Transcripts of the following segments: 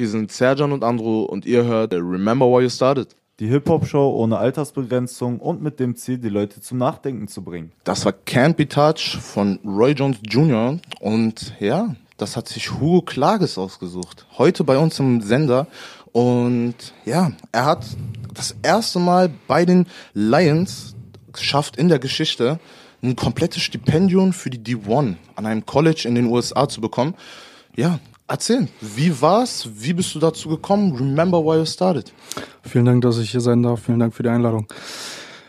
Hier sind Serjan und Andrew und ihr hört Remember Why You Started. Die Hip-Hop-Show ohne Altersbegrenzung und mit dem Ziel, die Leute zum Nachdenken zu bringen. Das war Can't Be Touch von Roy Jones Jr. Und ja, das hat sich Hugo Klages ausgesucht. Heute bei uns im Sender. Und ja, er hat das erste Mal bei den Lions geschafft in der Geschichte, ein komplettes Stipendium für die D1 an einem College in den USA zu bekommen. Ja, erzähl, wie war's? Wie bist du dazu gekommen? Remember why you started. Vielen Dank, dass ich hier sein darf. Vielen Dank für die Einladung.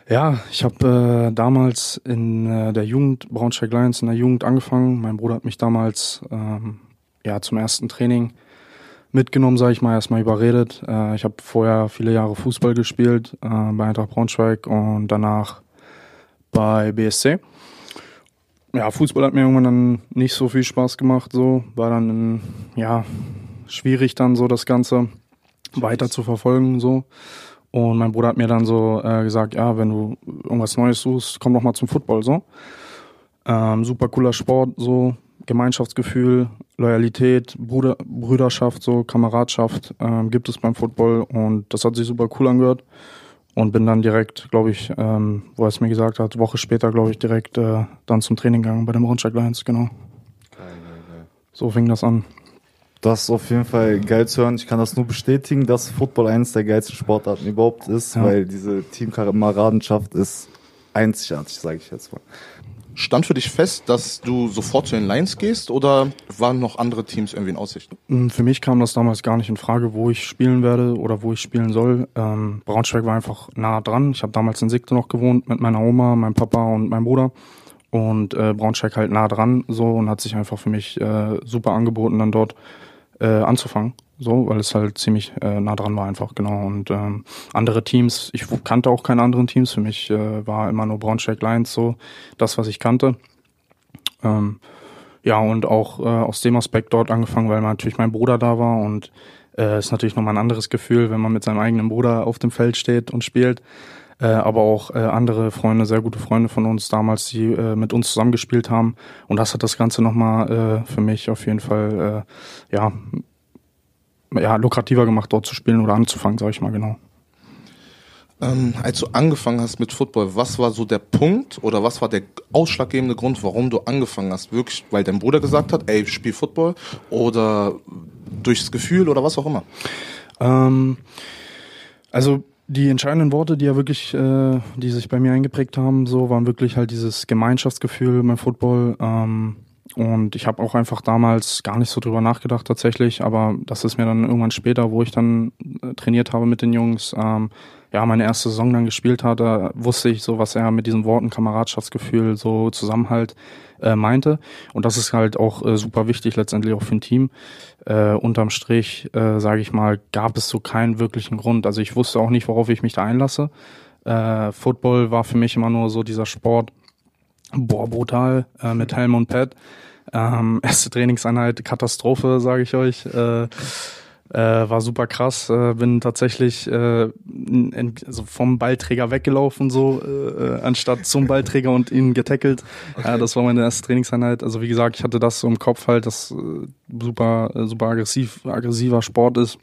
Ja, ich habe äh, damals in äh, der Jugend, Braunschweig Lions in der Jugend angefangen. Mein Bruder hat mich damals ähm, ja zum ersten Training mitgenommen, sage ich mal, erstmal überredet. Äh, ich habe vorher viele Jahre Fußball gespielt äh, bei Eintracht Braunschweig und danach bei BSC. Ja, Fußball hat mir irgendwann dann nicht so viel Spaß gemacht, so war dann ja schwierig dann so das Ganze weiter zu verfolgen so. Und mein Bruder hat mir dann so äh, gesagt, ja, wenn du irgendwas Neues suchst, komm doch mal zum Football so. Ähm, super cooler Sport, so Gemeinschaftsgefühl, Loyalität, Bruder, Brüderschaft, so Kameradschaft ähm, gibt es beim Football und das hat sich super cool angehört und bin dann direkt, glaube ich, ähm, wo er es mir gesagt hat, Woche später, glaube ich, direkt äh, dann zum Training gegangen bei dem Rundsteig Lions, genau. Geil, geil, geil. So fing das an. Das ist auf jeden Fall geil zu hören. Ich kann das nur bestätigen, dass Football eines der geilsten Sportarten überhaupt ist, ja. weil diese Teamkameradenschaft ist einzigartig, sage ich jetzt mal. Stand für dich fest, dass du sofort zu den Lions gehst oder waren noch andere Teams irgendwie in Aussicht? Mm, für mich kam das damals gar nicht in Frage, wo ich spielen werde oder wo ich spielen soll. Ähm, Braunschweig war einfach nah dran. Ich habe damals in Sigte noch gewohnt mit meiner Oma, meinem Papa und meinem Bruder. Und äh, Braunschweig halt nah dran so und hat sich einfach für mich äh, super angeboten, dann dort äh, anzufangen so, weil es halt ziemlich äh, nah dran war einfach, genau. Und ähm, andere Teams, ich kannte auch keine anderen Teams, für mich äh, war immer nur Braunschweig Lions so das, was ich kannte. Ähm, ja, und auch äh, aus dem Aspekt dort angefangen, weil natürlich mein Bruder da war und äh, ist natürlich nochmal ein anderes Gefühl, wenn man mit seinem eigenen Bruder auf dem Feld steht und spielt. Äh, aber auch äh, andere Freunde, sehr gute Freunde von uns damals, die äh, mit uns zusammengespielt haben. Und das hat das Ganze nochmal äh, für mich auf jeden Fall äh, ja, ja, lukrativer gemacht, dort zu spielen oder anzufangen, sage ich mal genau. Ähm, als du angefangen hast mit Football, was war so der Punkt oder was war der ausschlaggebende Grund, warum du angefangen hast? Wirklich, weil dein Bruder gesagt hat, ey, spiel Football oder durchs Gefühl oder was auch immer? Ähm, also die entscheidenden Worte, die ja wirklich, äh, die sich bei mir eingeprägt haben, so waren wirklich halt dieses Gemeinschaftsgefühl beim Football. Ähm, und ich habe auch einfach damals gar nicht so drüber nachgedacht tatsächlich, aber das ist mir dann irgendwann später, wo ich dann äh, trainiert habe mit den Jungs, ähm, ja, meine erste Saison dann gespielt hatte, wusste ich so, was er mit diesen Worten Kameradschaftsgefühl, so Zusammenhalt äh, meinte. Und das ist halt auch äh, super wichtig letztendlich auch für ein Team. Äh, unterm Strich, äh, sage ich mal, gab es so keinen wirklichen Grund. Also ich wusste auch nicht, worauf ich mich da einlasse. Äh, Football war für mich immer nur so dieser Sport, Boah, brutal äh, mit Helm und Pad. Ähm, erste Trainingseinheit, Katastrophe, sage ich euch. Äh, äh, war super krass. Äh, bin tatsächlich äh, in, also vom Ballträger weggelaufen, so äh, anstatt zum Ballträger und ihn getackelt. Okay. Äh, das war meine erste Trainingseinheit. Also wie gesagt, ich hatte das so im Kopf halt, dass äh, super, äh, super aggressiv, aggressiver Sport ist,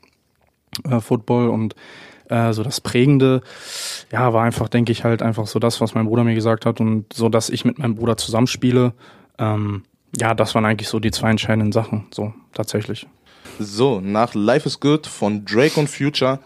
äh, Football und äh, so das Prägende, ja, war einfach, denke ich, halt einfach so das, was mein Bruder mir gesagt hat und so, dass ich mit meinem Bruder zusammenspiele. Ähm, ja, das waren eigentlich so die zwei entscheidenden Sachen, so tatsächlich. So, nach Life is Good von Drake und Future.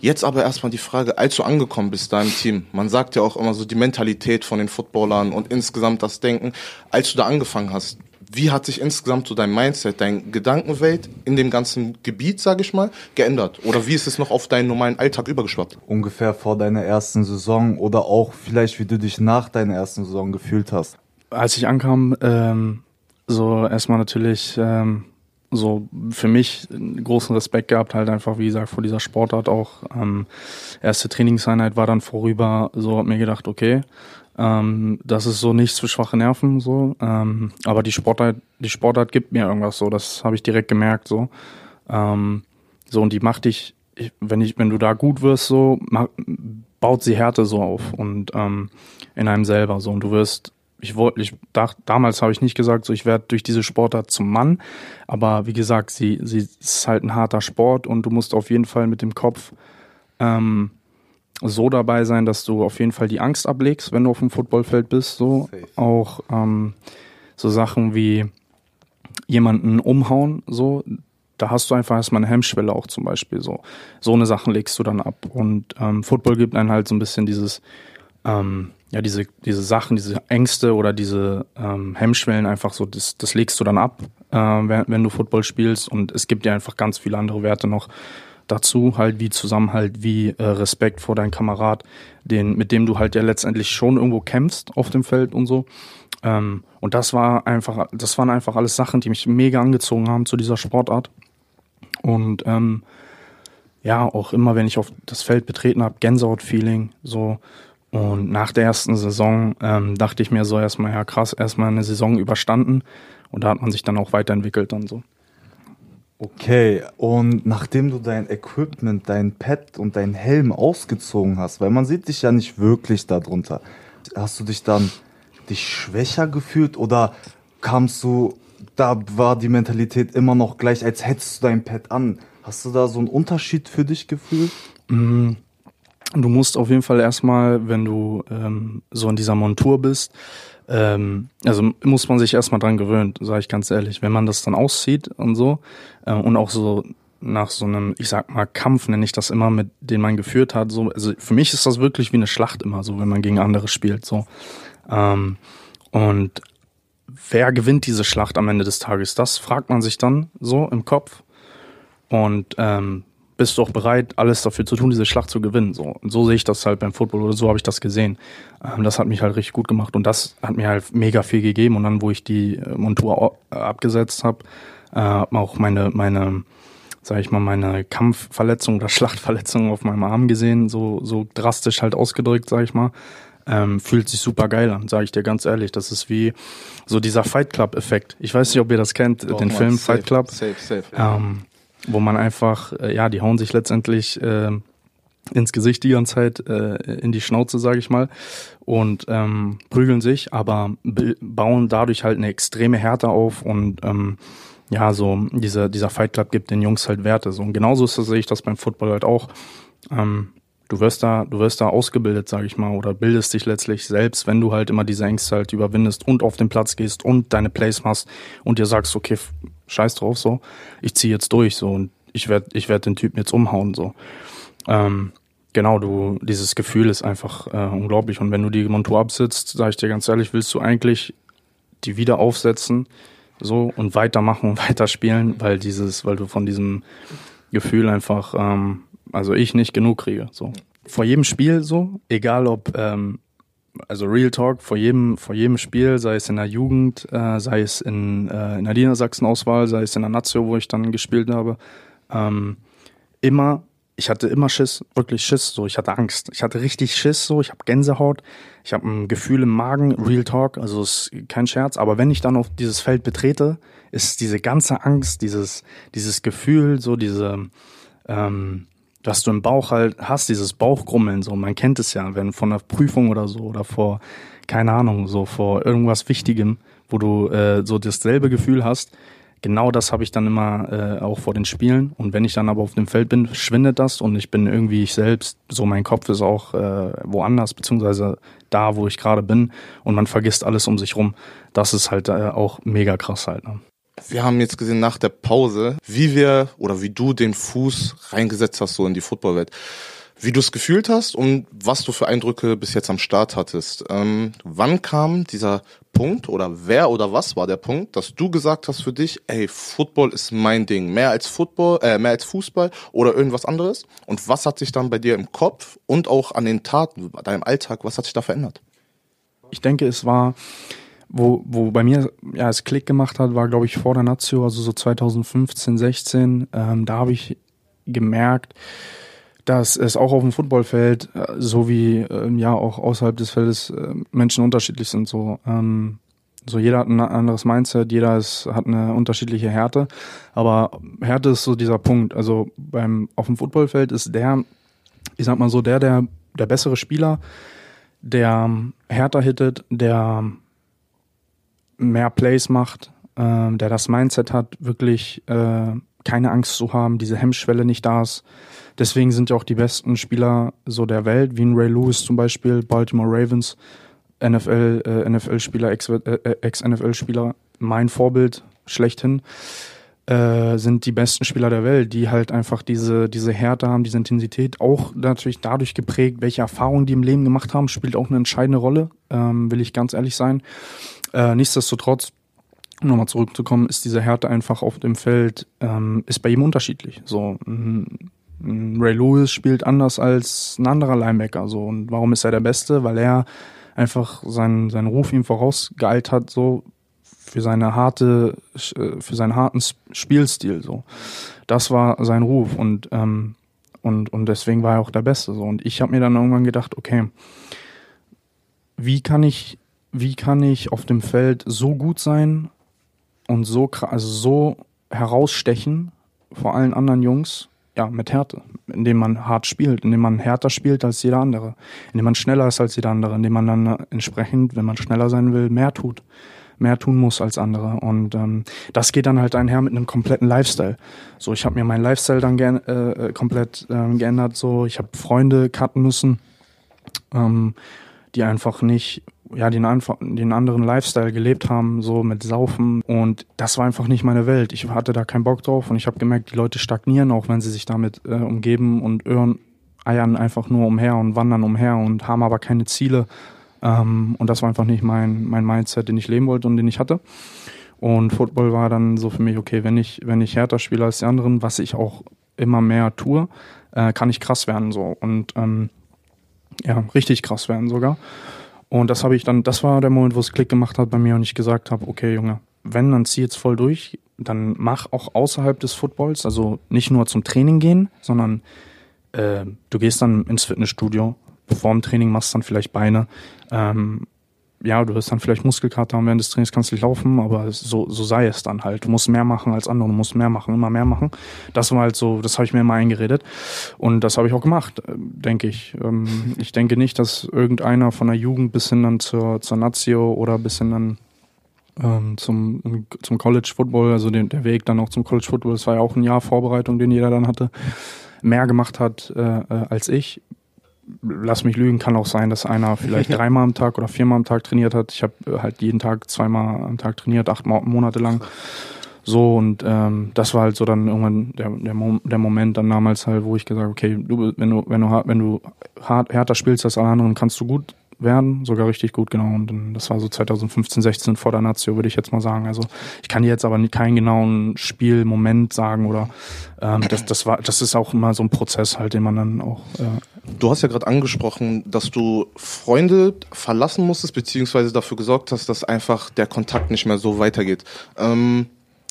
Jetzt aber erstmal die Frage, als du angekommen bist da im Team, man sagt ja auch immer so die Mentalität von den Footballern und insgesamt das Denken, als du da angefangen hast, wie hat sich insgesamt so dein Mindset, dein Gedankenwelt in dem ganzen Gebiet, sage ich mal, geändert? Oder wie ist es noch auf deinen normalen Alltag übergeschwappt? Ungefähr vor deiner ersten Saison oder auch vielleicht, wie du dich nach deiner ersten Saison gefühlt hast? Als ich ankam, ähm, so erstmal natürlich ähm, so für mich großen Respekt gehabt, halt einfach, wie gesagt, vor dieser Sportart auch. Ähm, erste Trainingseinheit war dann vorüber, so hab mir gedacht, okay, ähm, das ist so nichts für schwache Nerven, so. Ähm, aber die Sportart, die Sportart gibt mir irgendwas so, das habe ich direkt gemerkt, so. Ähm, so, und die macht dich, wenn ich, wenn du da gut wirst, so, mach, baut sie Härte so auf und ähm, in einem selber so. Und du wirst ich wollte, ich dachte, damals habe ich nicht gesagt, so ich werde durch diese Sportart zum Mann, aber wie gesagt, sie, sie ist halt ein harter Sport und du musst auf jeden Fall mit dem Kopf ähm, so dabei sein, dass du auf jeden Fall die Angst ablegst, wenn du auf dem Footballfeld bist. So Safe. auch ähm, so Sachen wie jemanden umhauen, so da hast du einfach erstmal eine Hemmschwelle auch zum Beispiel so. So eine Sachen legst du dann ab. Und ähm, Football gibt einen halt so ein bisschen dieses, ähm, ja, diese, diese Sachen, diese Ängste oder diese ähm, Hemmschwellen einfach so, das, das legst du dann ab, äh, wenn, wenn du Football spielst. Und es gibt dir einfach ganz viele andere Werte noch dazu, halt wie Zusammenhalt, wie äh, Respekt vor deinem Kamerad, den, mit dem du halt ja letztendlich schon irgendwo kämpfst auf dem Feld und so. Ähm, und das war einfach, das waren einfach alles Sachen, die mich mega angezogen haben zu dieser Sportart. Und ähm, ja, auch immer, wenn ich auf das Feld betreten habe, Gänsehaut-Feeling, so. Und nach der ersten Saison ähm, dachte ich mir so erstmal, ja krass, erstmal eine Saison überstanden. Und da hat man sich dann auch weiterentwickelt dann so. Okay, und nachdem du dein Equipment, dein Pad und dein Helm ausgezogen hast, weil man sieht dich ja nicht wirklich darunter, hast du dich dann dich schwächer gefühlt oder kamst du, da war die Mentalität immer noch gleich, als hättest du dein Pad an? Hast du da so einen Unterschied für dich gefühlt? Mm, Du musst auf jeden Fall erstmal, wenn du ähm, so in dieser Montur bist, ähm, also muss man sich erstmal dran gewöhnen, sage ich ganz ehrlich. Wenn man das dann auszieht und so äh, und auch so nach so einem, ich sag mal, Kampf nenne ich das immer, mit den man geführt hat. So, also für mich ist das wirklich wie eine Schlacht immer, so wenn man gegen andere spielt. So. Ähm, und wer gewinnt diese Schlacht am Ende des Tages? Das fragt man sich dann so im Kopf. Und ähm, bist du auch bereit, alles dafür zu tun, diese Schlacht zu gewinnen. So. Und so sehe ich das halt beim Football oder so habe ich das gesehen. Ähm, das hat mich halt richtig gut gemacht und das hat mir halt mega viel gegeben. Und dann, wo ich die äh, Montur äh, abgesetzt habe, äh, auch meine, meine, sag ich mal, meine Kampfverletzung oder Schlachtverletzung auf meinem Arm gesehen, so, so drastisch halt ausgedrückt, sag ich mal. Ähm, fühlt sich super geil an, sage ich dir ganz ehrlich. Das ist wie so dieser Fight Club-Effekt. Ich weiß nicht, ob ihr das kennt, Doch, den Film safe, Fight Club Safe, safe. ähm, wo man einfach, äh, ja, die hauen sich letztendlich äh, ins Gesicht die ganze Zeit, äh, in die Schnauze, sage ich mal, und ähm, prügeln sich, aber bauen dadurch halt eine extreme Härte auf und ähm, ja, so dieser, dieser Fight Club gibt den Jungs halt Werte. So. Und genauso sehe ich das beim Football halt auch. Ähm, du wirst da, du wirst da ausgebildet, sage ich mal, oder bildest dich letztlich selbst, wenn du halt immer diese Ängste halt überwindest und auf den Platz gehst und deine Plays machst und dir sagst, okay, scheiß drauf, so, ich ziehe jetzt durch, so, und ich werde ich werd den Typen jetzt umhauen, so. Ähm, genau, du, dieses Gefühl ist einfach äh, unglaublich. Und wenn du die Montur absitzt, sage ich dir ganz ehrlich, willst du eigentlich die wieder aufsetzen, so, und weitermachen und weiterspielen, weil dieses, weil du von diesem Gefühl einfach, ähm, also ich nicht genug kriege, so. Vor jedem Spiel so, egal ob, ähm, also Real Talk, vor jedem, vor jedem Spiel, sei es in der Jugend, äh, sei es in, äh, in der Niedersachsen-Auswahl, sei es in der Nazio, wo ich dann gespielt habe, ähm, immer, ich hatte immer Schiss, wirklich Schiss, so, ich hatte Angst. Ich hatte richtig Schiss, so, ich habe Gänsehaut, ich habe ein Gefühl im Magen, Real Talk, also ist kein Scherz, aber wenn ich dann auf dieses Feld betrete, ist diese ganze Angst, dieses, dieses Gefühl, so diese, ähm, was du im Bauch halt hast, dieses Bauchgrummeln, so, man kennt es ja, wenn von einer Prüfung oder so oder vor, keine Ahnung, so vor irgendwas Wichtigem, wo du äh, so dasselbe Gefühl hast, genau das habe ich dann immer äh, auch vor den Spielen. Und wenn ich dann aber auf dem Feld bin, schwindet das und ich bin irgendwie ich selbst, so mein Kopf ist auch äh, woanders, beziehungsweise da, wo ich gerade bin und man vergisst alles um sich rum. Das ist halt äh, auch mega krass halt. Ne? Wir haben jetzt gesehen nach der Pause, wie wir oder wie du den Fuß reingesetzt hast so in die Footballwelt. Wie du es gefühlt hast und was du für Eindrücke bis jetzt am Start hattest. Ähm, wann kam dieser Punkt oder wer oder was war der Punkt, dass du gesagt hast für dich, ey, Football ist mein Ding, mehr als Football, äh, mehr als Fußball oder irgendwas anderes? Und was hat sich dann bei dir im Kopf und auch an den Taten, deinem Alltag, was hat sich da verändert? Ich denke, es war, wo, wo bei mir ja es Klick gemacht hat, war glaube ich vor der Nazio, also so 2015, 16. Ähm, da habe ich gemerkt, dass es auch auf dem Footballfeld, äh, so wie ähm, ja auch außerhalb des Feldes, äh, Menschen unterschiedlich sind. So, ähm, so jeder hat ein anderes Mindset, jeder ist, hat eine unterschiedliche Härte. Aber Härte ist so dieser Punkt. Also beim auf dem Footballfeld ist der, ich sag mal so, der, der, der bessere Spieler, der härter hittet, der mehr Plays macht, äh, der das Mindset hat, wirklich äh, keine Angst zu haben, diese Hemmschwelle nicht da ist. Deswegen sind ja auch die besten Spieler so der Welt, wie ein Ray Lewis zum Beispiel, Baltimore Ravens, NFL, äh, NFL-Spieler, äh, Ex-NFL-Spieler, mein Vorbild schlechthin, äh, sind die besten Spieler der Welt, die halt einfach diese, diese Härte haben, diese Intensität, auch natürlich dadurch geprägt, welche Erfahrungen die im Leben gemacht haben, spielt auch eine entscheidende Rolle, ähm, will ich ganz ehrlich sein. Äh, nichtsdestotrotz, um nochmal zurückzukommen, ist diese Härte einfach auf dem Feld, ähm, ist bei ihm unterschiedlich. So, ein, Ray Lewis spielt anders als ein anderer Linebacker. So. Und warum ist er der Beste? Weil er einfach seinen, seinen Ruf ihm vorausgeeilt hat, so für seine harte, äh, für seinen harten Spielstil. So. Das war sein Ruf und, ähm, und, und deswegen war er auch der Beste. So. Und ich habe mir dann irgendwann gedacht, okay, wie kann ich, wie kann ich auf dem Feld so gut sein und so, also so herausstechen vor allen anderen Jungs, ja, mit Härte, indem man hart spielt, indem man härter spielt als jeder andere, indem man schneller ist als jeder andere, indem man dann entsprechend, wenn man schneller sein will, mehr tut, mehr tun muss als andere. Und ähm, das geht dann halt einher mit einem kompletten Lifestyle. So, ich habe mir meinen Lifestyle dann äh, komplett äh, geändert. So, ich habe Freunde cutten müssen, ähm, die einfach nicht ja, den, den anderen Lifestyle gelebt haben, so mit Saufen. Und das war einfach nicht meine Welt. Ich hatte da keinen Bock drauf und ich habe gemerkt, die Leute stagnieren, auch wenn sie sich damit äh, umgeben und irren, eiern einfach nur umher und wandern umher und haben aber keine Ziele. Ähm, und das war einfach nicht mein, mein Mindset, den ich leben wollte und den ich hatte. Und Football war dann so für mich, okay, wenn ich, wenn ich härter spiele als die anderen, was ich auch immer mehr tue, äh, kann ich krass werden so. Und ähm, ja, richtig krass werden sogar. Und das habe ich dann, das war der Moment, wo es Klick gemacht hat bei mir und ich gesagt habe, okay, Junge, wenn, dann zieh jetzt voll durch, dann mach auch außerhalb des Footballs, also nicht nur zum Training gehen, sondern äh, du gehst dann ins Fitnessstudio, vor dem Training machst dann vielleicht Beine, ähm, ja, du wirst dann vielleicht Muskelkater haben während des Trainings, kannst nicht laufen, aber so, so sei es dann halt. Du musst mehr machen als andere, du musst mehr machen, immer mehr machen. Das war halt so, das habe ich mir immer eingeredet und das habe ich auch gemacht, äh, denke ich. Ähm, ich denke nicht, dass irgendeiner von der Jugend bis hin dann zur, zur Nazio oder bis hin dann ähm, zum, zum College Football, also den, der Weg dann auch zum College Football, das war ja auch ein Jahr Vorbereitung, den jeder dann hatte, mehr gemacht hat äh, äh als ich lass mich lügen, kann auch sein, dass einer vielleicht dreimal am Tag oder viermal am Tag trainiert hat. Ich habe äh, halt jeden Tag zweimal am Tag trainiert, acht Monate lang. So und ähm, das war halt so dann irgendwann der, der, Mo der Moment dann damals halt, wo ich gesagt okay, du, wenn du, wenn du, wenn du hart, härter spielst als alle anderen, kannst du gut werden, sogar richtig gut, genau. Und das war so 2015, 16 vor der Nazio, würde ich jetzt mal sagen. Also ich kann dir jetzt aber keinen genauen Spielmoment sagen oder ähm, das, das war, das ist auch immer so ein Prozess halt, den man dann auch. Äh du hast ja gerade angesprochen, dass du Freunde verlassen musstest, beziehungsweise dafür gesorgt hast, dass einfach der Kontakt nicht mehr so weitergeht. Ähm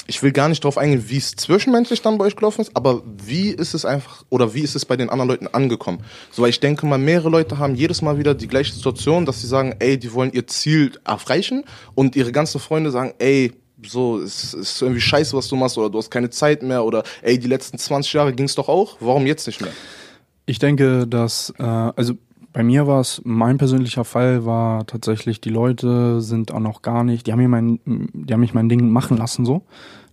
ich will gar nicht darauf eingehen, wie es zwischenmenschlich dann bei euch gelaufen ist, aber wie ist es einfach oder wie ist es bei den anderen Leuten angekommen? So, weil ich denke mal, mehrere Leute haben jedes Mal wieder die gleiche Situation, dass sie sagen, ey, die wollen ihr Ziel erreichen und ihre ganzen Freunde sagen, ey, so, es ist irgendwie scheiße, was du machst oder du hast keine Zeit mehr oder ey, die letzten 20 Jahre ging es doch auch, warum jetzt nicht mehr? Ich denke, dass, äh, also bei mir war es, mein persönlicher Fall war tatsächlich, die Leute sind auch noch gar nicht, die haben mir mein, die haben mich mein Ding machen lassen so.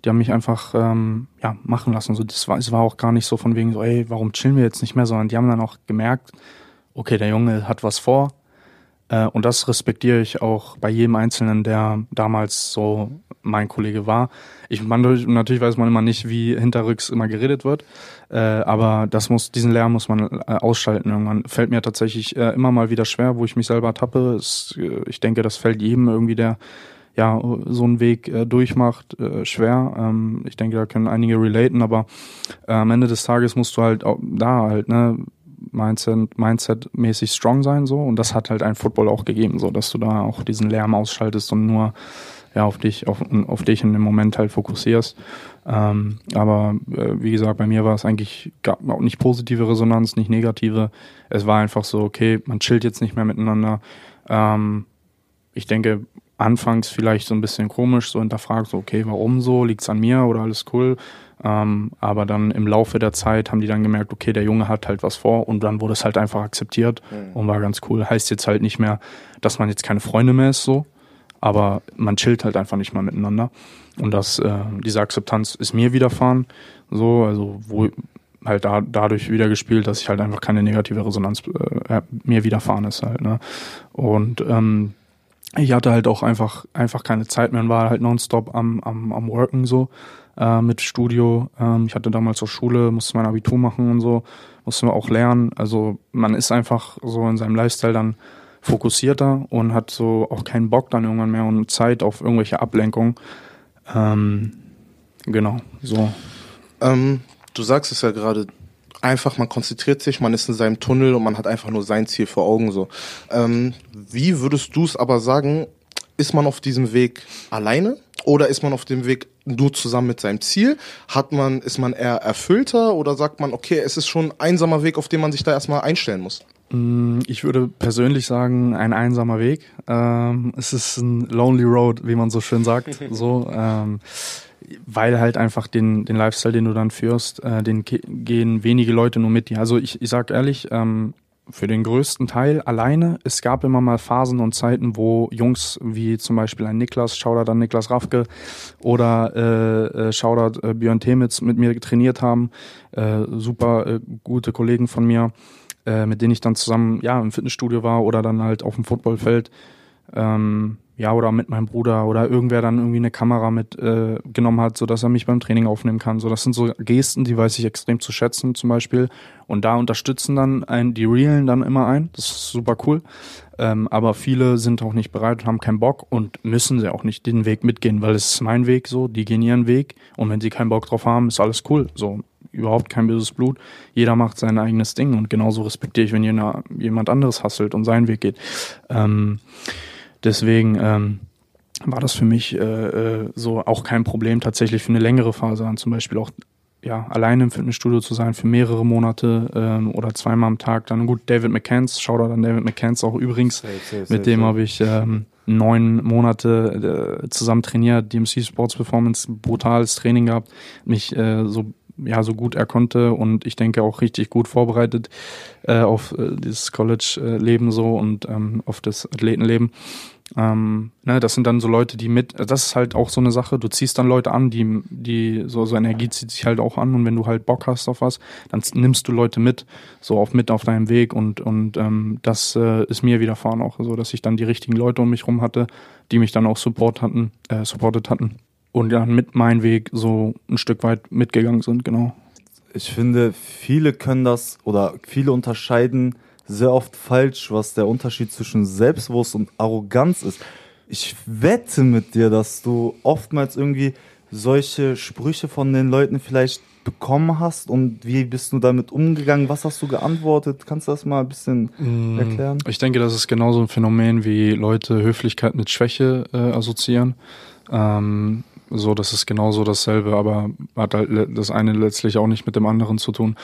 Die haben mich einfach ähm, ja, machen lassen. So, das war, es war auch gar nicht so von wegen so, ey, warum chillen wir jetzt nicht mehr, sondern die haben dann auch gemerkt, okay, der Junge hat was vor. Äh, und das respektiere ich auch bei jedem Einzelnen, der damals so mein Kollege war. Ich man, natürlich weiß man immer nicht, wie hinterrücks immer geredet wird. Äh, aber das muss, diesen Lärm muss man äh, ausschalten irgendwann. Fällt mir tatsächlich äh, immer mal wieder schwer, wo ich mich selber tappe. Es, äh, ich denke, das fällt jedem irgendwie, der ja so einen Weg äh, durchmacht, schwer. Ähm, ich denke, da können einige relaten, aber am Ende des Tages musst du halt auch da halt, ne, Mindset, Mindset-mäßig strong sein so und das hat halt ein Football auch gegeben, so dass du da auch diesen Lärm ausschaltest und nur ja auf dich auf, auf dich in dem Moment halt fokussierst ähm, aber äh, wie gesagt, bei mir war es eigentlich gar, auch nicht positive Resonanz, nicht negative. Es war einfach so, okay, man chillt jetzt nicht mehr miteinander. Ähm, ich denke, anfangs vielleicht so ein bisschen komisch, so hinterfragt, so, okay, warum so? Liegt's an mir oder alles cool? Ähm, aber dann im Laufe der Zeit haben die dann gemerkt, okay, der Junge hat halt was vor und dann wurde es halt einfach akzeptiert mhm. und war ganz cool. Heißt jetzt halt nicht mehr, dass man jetzt keine Freunde mehr ist, so. aber man chillt halt einfach nicht mal miteinander. Und das, äh, diese Akzeptanz ist mir widerfahren. So, also wo halt da, dadurch wieder gespielt, dass ich halt einfach keine negative Resonanz äh, mir widerfahren ist halt. Ne? Und ähm, ich hatte halt auch einfach einfach keine Zeit mehr und war halt nonstop am am am worken so äh, mit Studio. Ähm, ich hatte damals auch Schule, musste mein Abitur machen und so, musste auch lernen. Also man ist einfach so in seinem Lifestyle dann fokussierter und hat so auch keinen Bock dann irgendwann mehr und Zeit auf irgendwelche Ablenkungen. Ähm, genau, so. Ähm, du sagst es ja gerade, einfach, man konzentriert sich, man ist in seinem Tunnel und man hat einfach nur sein Ziel vor Augen so. Ähm, wie würdest du es aber sagen, ist man auf diesem Weg alleine oder ist man auf dem Weg nur zusammen mit seinem Ziel? Hat man, ist man eher erfüllter oder sagt man, okay, es ist schon ein einsamer Weg, auf den man sich da erstmal einstellen muss? Mm, ich würde persönlich sagen, ein einsamer Weg. Ähm, es ist ein lonely road, wie man so schön sagt. so, ähm, weil halt einfach den, den Lifestyle, den du dann führst, äh, den gehen wenige Leute nur mit dir. Also ich, ich sag ehrlich, ähm, für den größten Teil alleine. Es gab immer mal Phasen und Zeiten, wo Jungs wie zum Beispiel ein Niklas, Shoutout an Niklas Raffke oder äh, äh, Shoutout äh, Björn Temitz mit mir trainiert haben. Äh, super äh, gute Kollegen von mir, äh, mit denen ich dann zusammen ja im Fitnessstudio war oder dann halt auf dem Footballfeld. Ähm, ja, oder mit meinem Bruder oder irgendwer dann irgendwie eine Kamera mitgenommen äh, genommen hat, so dass er mich beim Training aufnehmen kann. So, das sind so Gesten, die weiß ich extrem zu schätzen, zum Beispiel. Und da unterstützen dann ein, die Realen dann immer ein. Das ist super cool. Ähm, aber viele sind auch nicht bereit und haben keinen Bock und müssen sie auch nicht den Weg mitgehen, weil es ist mein Weg so, die gehen ihren Weg. Und wenn sie keinen Bock drauf haben, ist alles cool. So, überhaupt kein böses Blut. Jeder macht sein eigenes Ding und genauso respektiere ich, wenn jemand anderes hasselt und seinen Weg geht. Ähm, Deswegen ähm, war das für mich äh, äh, so auch kein Problem, tatsächlich für eine längere Phase an zum Beispiel auch ja, alleine im Fitnessstudio zu sein für mehrere Monate ähm, oder zweimal am Tag. Dann gut, David McCanns, Shoutout an David McCanns auch übrigens. Safe, safe, mit safe, dem habe ich ähm, neun Monate äh, zusammen trainiert, DMC Sports Performance, brutales Training gehabt, mich äh, so ja so gut er konnte und ich denke auch richtig gut vorbereitet äh, auf äh, dieses College-Leben so und ähm, auf das Athletenleben. Ähm, ne, das sind dann so Leute, die mit, das ist halt auch so eine Sache, du ziehst dann Leute an, die, die, so, so Energie zieht sich halt auch an und wenn du halt Bock hast auf was, dann nimmst du Leute mit, so auf mit auf deinem Weg und, und ähm, das äh, ist mir widerfahren auch so, dass ich dann die richtigen Leute um mich rum hatte, die mich dann auch support hatten, äh, supportet hatten und dann mit meinem Weg so ein Stück weit mitgegangen sind, genau. Ich finde, viele können das oder viele unterscheiden sehr oft falsch, was der Unterschied zwischen Selbstbewusst und Arroganz ist. Ich wette mit dir, dass du oftmals irgendwie solche Sprüche von den Leuten vielleicht bekommen hast und wie bist du damit umgegangen? Was hast du geantwortet? Kannst du das mal ein bisschen mm, erklären? Ich denke, das ist genauso ein Phänomen, wie Leute Höflichkeit mit Schwäche äh, assoziieren. Ähm, so, das ist genauso dasselbe, aber hat halt das eine letztlich auch nicht mit dem anderen zu tun.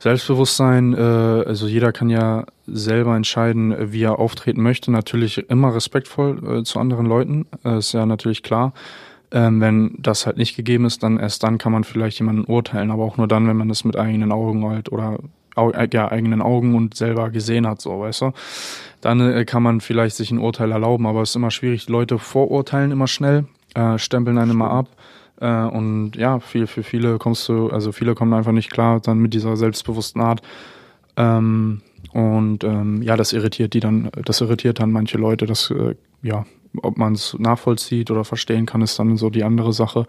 Selbstbewusstsein, äh, also jeder kann ja selber entscheiden, wie er auftreten möchte. Natürlich immer respektvoll äh, zu anderen Leuten, äh, ist ja natürlich klar. Ähm, wenn das halt nicht gegeben ist, dann erst dann kann man vielleicht jemanden urteilen, aber auch nur dann, wenn man das mit eigenen Augen halt oder äh, ja, eigenen Augen und selber gesehen hat, so, weißt du. Dann äh, kann man vielleicht sich ein Urteil erlauben, aber es ist immer schwierig. Leute vorurteilen immer schnell äh, stempeln einen immer ab. Äh, und ja, viel, für viele kommst du, also viele kommen einfach nicht klar dann mit dieser selbstbewussten Art. Ähm, und ähm, ja, das irritiert die dann, das irritiert dann manche Leute, das, äh, ja, ob man es nachvollzieht oder verstehen kann, ist dann so die andere Sache.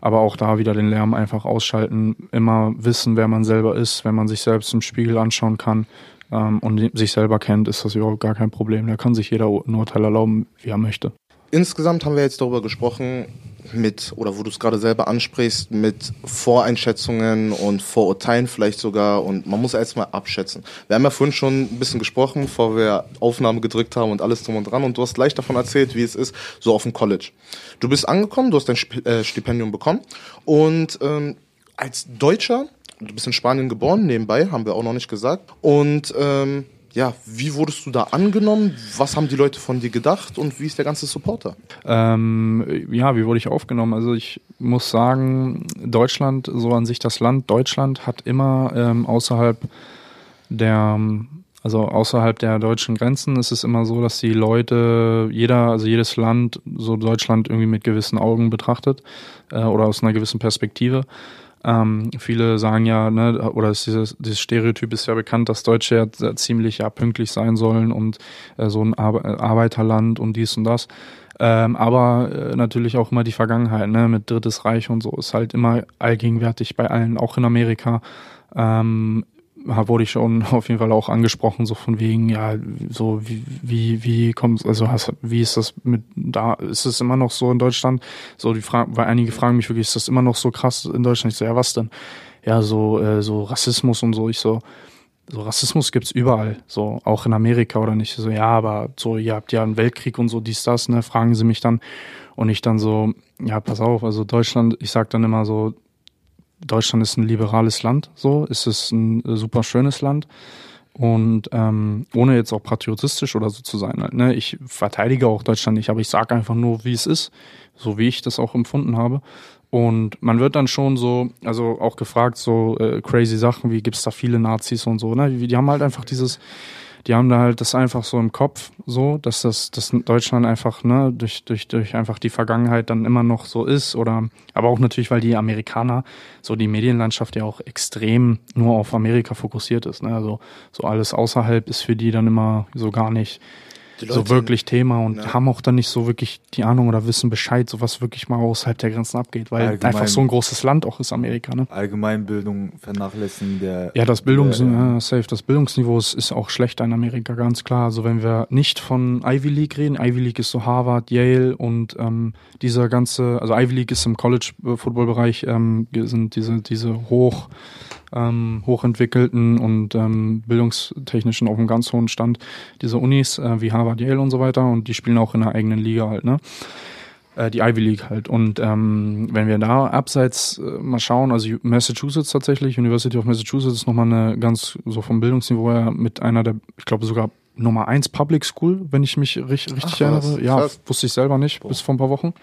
Aber auch da wieder den Lärm einfach ausschalten, immer wissen, wer man selber ist, wenn man sich selbst im Spiegel anschauen kann ähm, und sich selber kennt, ist das überhaupt gar kein Problem. Da kann sich jeder ein Urteil erlauben, wie er möchte. Insgesamt haben wir jetzt darüber gesprochen, mit, oder wo du es gerade selber ansprichst, mit Voreinschätzungen und Vorurteilen vielleicht sogar. Und man muss erstmal abschätzen. Wir haben ja vorhin schon ein bisschen gesprochen, bevor wir Aufnahme gedrückt haben und alles drum und dran. Und du hast gleich davon erzählt, wie es ist, so auf dem College. Du bist angekommen, du hast dein äh, Stipendium bekommen. Und ähm, als Deutscher, du bist in Spanien geboren, nebenbei, haben wir auch noch nicht gesagt. Und ähm, ja, wie wurdest du da angenommen? Was haben die Leute von dir gedacht und wie ist der ganze Supporter? Ähm, ja, wie wurde ich aufgenommen? Also ich muss sagen, Deutschland, so an sich das Land Deutschland, hat immer ähm, außerhalb der Also außerhalb der deutschen Grenzen ist es immer so, dass die Leute, jeder, also jedes Land, so Deutschland irgendwie mit gewissen Augen betrachtet äh, oder aus einer gewissen Perspektive. Ähm, viele sagen ja, ne, oder dieses, dieses Stereotyp ist ja bekannt, dass Deutsche ja ziemlich ja pünktlich sein sollen und äh, so ein Ar Arbeiterland und dies und das. Ähm, aber äh, natürlich auch immer die Vergangenheit, ne, mit Drittes Reich und so ist halt immer allgegenwärtig bei allen, auch in Amerika. Ähm, wurde ich schon auf jeden Fall auch angesprochen, so von wegen, ja, so wie, wie, wie kommt, also hast, wie ist das mit da, ist es immer noch so in Deutschland? So die Frage, weil einige fragen mich wirklich, ist das immer noch so krass in Deutschland? Ich so, ja, was denn? Ja, so, äh, so Rassismus und so. Ich so, so Rassismus gibt's überall, so auch in Amerika oder nicht. So, ja, aber so, ihr habt ja einen Weltkrieg und so, dies, das, ne, fragen sie mich dann. Und ich dann so, ja, pass auf, also Deutschland, ich sag dann immer so, Deutschland ist ein liberales Land, so, es ist ein äh, super schönes Land. Und ähm, ohne jetzt auch patriotistisch oder so zu sein, halt, ne? ich verteidige auch Deutschland nicht, aber ich sage einfach nur, wie es ist, so wie ich das auch empfunden habe. Und man wird dann schon so, also auch gefragt, so äh, crazy Sachen, wie gibt's da viele Nazis und so, ne? Die haben halt einfach dieses, die haben da halt das einfach so im Kopf, so, dass das, dass Deutschland einfach, ne, durch, durch, durch einfach die Vergangenheit dann immer noch so ist oder, aber auch natürlich, weil die Amerikaner, so die Medienlandschaft ja auch extrem nur auf Amerika fokussiert ist, ne, also so alles außerhalb ist für die dann immer so gar nicht, so wirklich Thema und ja. haben auch dann nicht so wirklich die Ahnung oder wissen Bescheid, so was wirklich mal außerhalb der Grenzen abgeht, weil Allgemein, einfach so ein großes Land auch ist Amerika. Ne? Allgemeinbildung vernachlässigen der. Ja, das Bildungs der, ja, safe, das Bildungsniveau ist, ist auch schlechter in Amerika, ganz klar. Also wenn wir nicht von Ivy League reden, Ivy League ist so Harvard, Yale und ähm, dieser ganze, also Ivy League ist im College-Football-Bereich ähm, sind diese diese hoch ähm, hochentwickelten und ähm, bildungstechnischen auf einem ganz hohen Stand diese Unis äh, wie Harvard, Yale und so weiter und die spielen auch in der eigenen Liga halt, ne? Äh, die Ivy League halt. Und ähm, wenn wir da abseits äh, mal schauen, also Massachusetts tatsächlich, University of Massachusetts ist nochmal eine ganz, so vom Bildungsniveau her mit einer der, ich glaube sogar Nummer eins Public School, wenn ich mich richtig, richtig Ach, erinnere. Ja, wusste ich selber nicht, Boah. bis vor ein paar Wochen.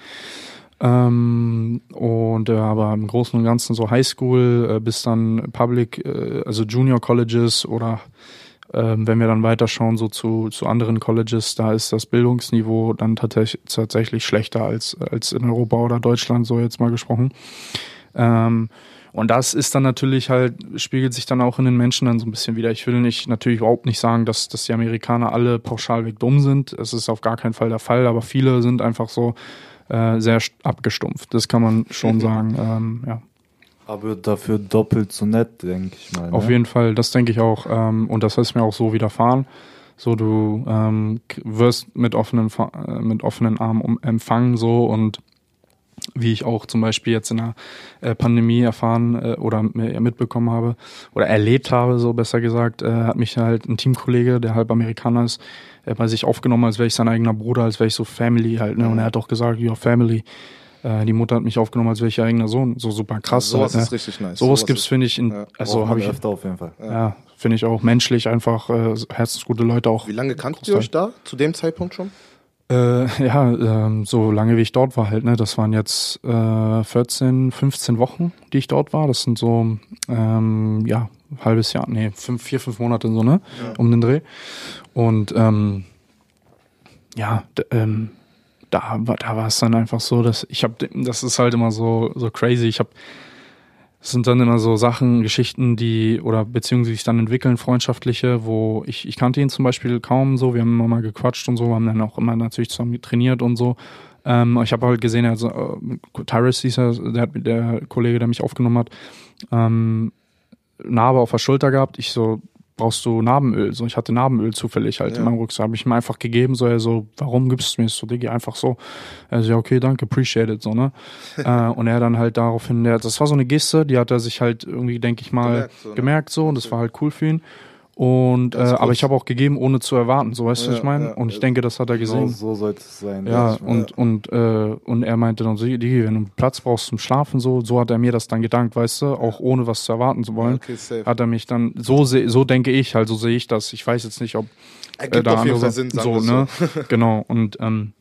Ähm, und äh, aber im Großen und Ganzen so Highschool äh, bis dann Public, äh, also Junior Colleges oder ähm, wenn wir dann weiterschauen so zu, zu anderen Colleges, da ist das Bildungsniveau dann tatsächlich, tatsächlich schlechter als, als in Europa oder Deutschland, so jetzt mal gesprochen. Ähm, und das ist dann natürlich halt, spiegelt sich dann auch in den Menschen dann so ein bisschen wieder. Ich will nicht, natürlich überhaupt nicht sagen, dass, dass die Amerikaner alle pauschalweg dumm sind. Es ist auf gar keinen Fall der Fall, aber viele sind einfach so, äh, sehr abgestumpft. Das kann man schon sagen. Ähm, ja. Aber dafür doppelt so nett, denke ich mal. Ne? Auf jeden Fall, das denke ich auch. Ähm, und das ist mir auch so widerfahren. So, du ähm, wirst mit offenen, äh, mit offenen Armen um, empfangen, so und wie ich auch zum Beispiel jetzt in der äh, Pandemie erfahren äh, oder mitbekommen habe oder erlebt habe, so besser gesagt, äh, hat mich halt ein Teamkollege, der halb Amerikaner ist, er hat bei sich aufgenommen, als wäre ich sein eigener Bruder, als wäre ich so Family halt, ne? Und er hat auch gesagt, your family. Äh, die Mutter hat mich aufgenommen, als wäre ich ihr eigener Sohn. So super krass. Also sowas halt, ne? ist richtig nice. Sowas, sowas gibt's, finde ich, in, ja, also habe ich öfter auf jeden Fall. Ja, ja finde ich auch menschlich einfach äh, herzensgute Leute auch. Wie lange kanntet ihr euch da zu dem Zeitpunkt schon? Äh, ja, ähm, so lange wie ich dort war halt, ne? Das waren jetzt äh, 14, 15 Wochen, die ich dort war. Das sind so, ähm, ja, halbes Jahr, nee, fünf, vier, fünf Monate so, ne? Ja. Um den Dreh. Und ähm, ja, ähm, da, da war es dann einfach so, dass ich habe, das ist halt immer so, so crazy. Ich habe, es sind dann immer so Sachen, Geschichten, die oder Beziehungen, die sich dann entwickeln, freundschaftliche, wo ich, ich kannte ihn zum Beispiel kaum so, wir haben immer mal gequatscht und so, haben dann auch immer natürlich zusammen trainiert und so. Ähm, ich habe halt gesehen, also äh, Tyrus hieß er, der, der Kollege, der mich aufgenommen hat, ähm, Narbe auf der Schulter gehabt. Ich so, brauchst du Narbenöl. So, ich hatte Narbenöl zufällig halt ja. in meinem Rucksack. Habe ich ihm einfach gegeben, so er so, warum gibst du mir das so, Diggi, einfach so. Er so, ja, okay, danke, appreciate it, so, ne? äh, und er dann halt daraufhin, der, das war so eine Geste, die hat er sich halt irgendwie, denke ich mal, gemerkt so, ne? gemerkt, so und das war halt cool für ihn. Und äh, aber ich habe auch gegeben, ohne zu erwarten, so weißt du, ja, was ich meine? Ja, und ich denke, das hat er gesehen. Genau so sollte es sein. Ja, und ja. und äh, und er meinte dann so, Digi, wenn du Platz brauchst zum Schlafen, so so hat er mir das dann gedankt, weißt du, auch ohne was zu erwarten zu wollen, okay, hat er mich dann so so denke ich halt, so sehe ich das. Ich weiß jetzt nicht, ob äh, da auf jeden Fall Sinn, so, ne? genau und ähm,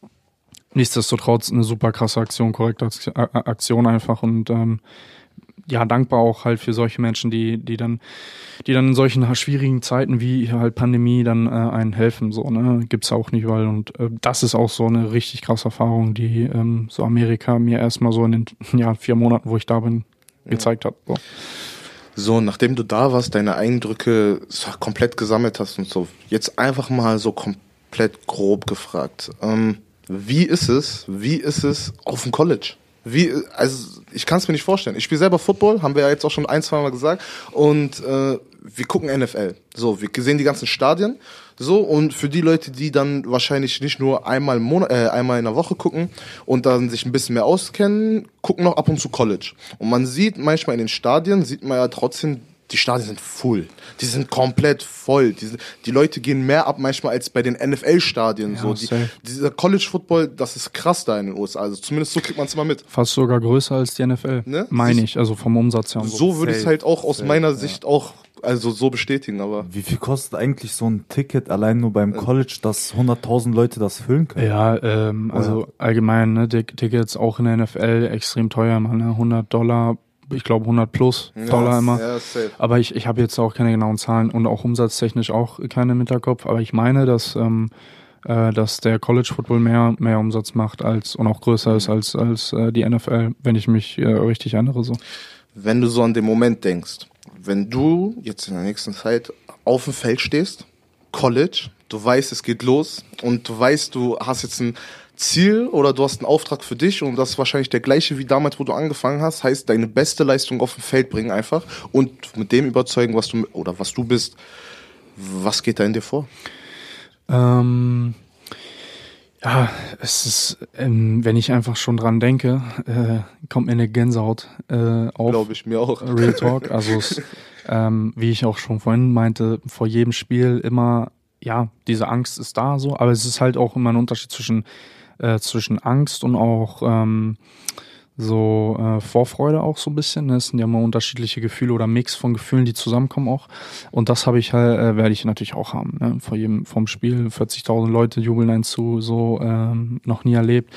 nichtsdestotrotz eine super krasse Aktion, korrekte Aktion einfach und ähm, ja dankbar auch halt für solche Menschen, die, die dann, die dann in solchen schwierigen Zeiten wie halt Pandemie dann äh, einen helfen. So, ne? Gibt's auch nicht überall. Und äh, das ist auch so eine richtig krasse Erfahrung, die ähm, so Amerika mir erstmal so in den ja, vier Monaten, wo ich da bin, gezeigt hat. So. So, nachdem du da warst, deine Eindrücke komplett gesammelt hast und so, jetzt einfach mal so komplett grob gefragt. Ähm, wie ist es, wie ist es auf dem College? Wie, also ich kann es mir nicht vorstellen. Ich spiele selber Football, haben wir ja jetzt auch schon ein, zwei Mal gesagt. Und äh, wir gucken NFL. So, wir sehen die ganzen Stadien. So, und für die Leute, die dann wahrscheinlich nicht nur einmal, im Monat, äh, einmal in der Woche gucken und dann sich ein bisschen mehr auskennen, gucken noch ab und zu College. Und man sieht manchmal in den Stadien, sieht man ja trotzdem die Stadien sind full. Die sind komplett voll. Die, die Leute gehen mehr ab manchmal als bei den NFL-Stadien. Ja, so. Die, dieser College-Football, das ist krass da in den USA. Also zumindest so kriegt man es immer mit. Fast sogar größer als die NFL, Ne? meine ich, also vom Umsatz her. und So würde ich es halt auch aus safe, meiner ja. Sicht auch also so bestätigen, aber Wie viel kostet eigentlich so ein Ticket allein nur beim College, dass 100.000 Leute das füllen können? Ja, ähm, also allgemein, ne, Tick- Tickets auch in der NFL extrem teuer, man, ne, 100 Dollar, ich glaube 100 plus Dollar immer. Ja. Aber ich, ich habe jetzt auch keine genauen Zahlen und auch umsatztechnisch auch keine im Hinterkopf. Aber ich meine, dass, ähm, äh, dass der College Football mehr, mehr Umsatz macht als und auch größer ist als, als äh, die NFL, wenn ich mich äh, richtig erinnere. So. Wenn du so an den Moment denkst, wenn du jetzt in der nächsten Zeit auf dem Feld stehst, College, du weißt, es geht los und du weißt, du hast jetzt ein Ziel oder du hast einen Auftrag für dich und das ist wahrscheinlich der gleiche wie damals, wo du angefangen hast, heißt deine beste Leistung auf dem Feld bringen einfach und mit dem überzeugen, was du oder was du bist. Was geht da in dir vor? Ähm, ja, es ist, ähm, wenn ich einfach schon dran denke, äh, kommt mir eine Gänsehaut äh, auf. Glaube ich mir auch. Real Talk. Also es, ähm, wie ich auch schon vorhin meinte, vor jedem Spiel immer, ja, diese Angst ist da so, aber es ist halt auch immer ein Unterschied zwischen, äh, zwischen Angst und auch ähm, so äh, Vorfreude auch so ein bisschen. ne? Es sind ja immer unterschiedliche Gefühle oder Mix von Gefühlen, die zusammenkommen auch. Und das habe ich halt, äh, werde ich natürlich auch haben. Ne? Vor jedem vom Spiel 40.000 Leute jubeln einen zu, so ähm, noch nie erlebt.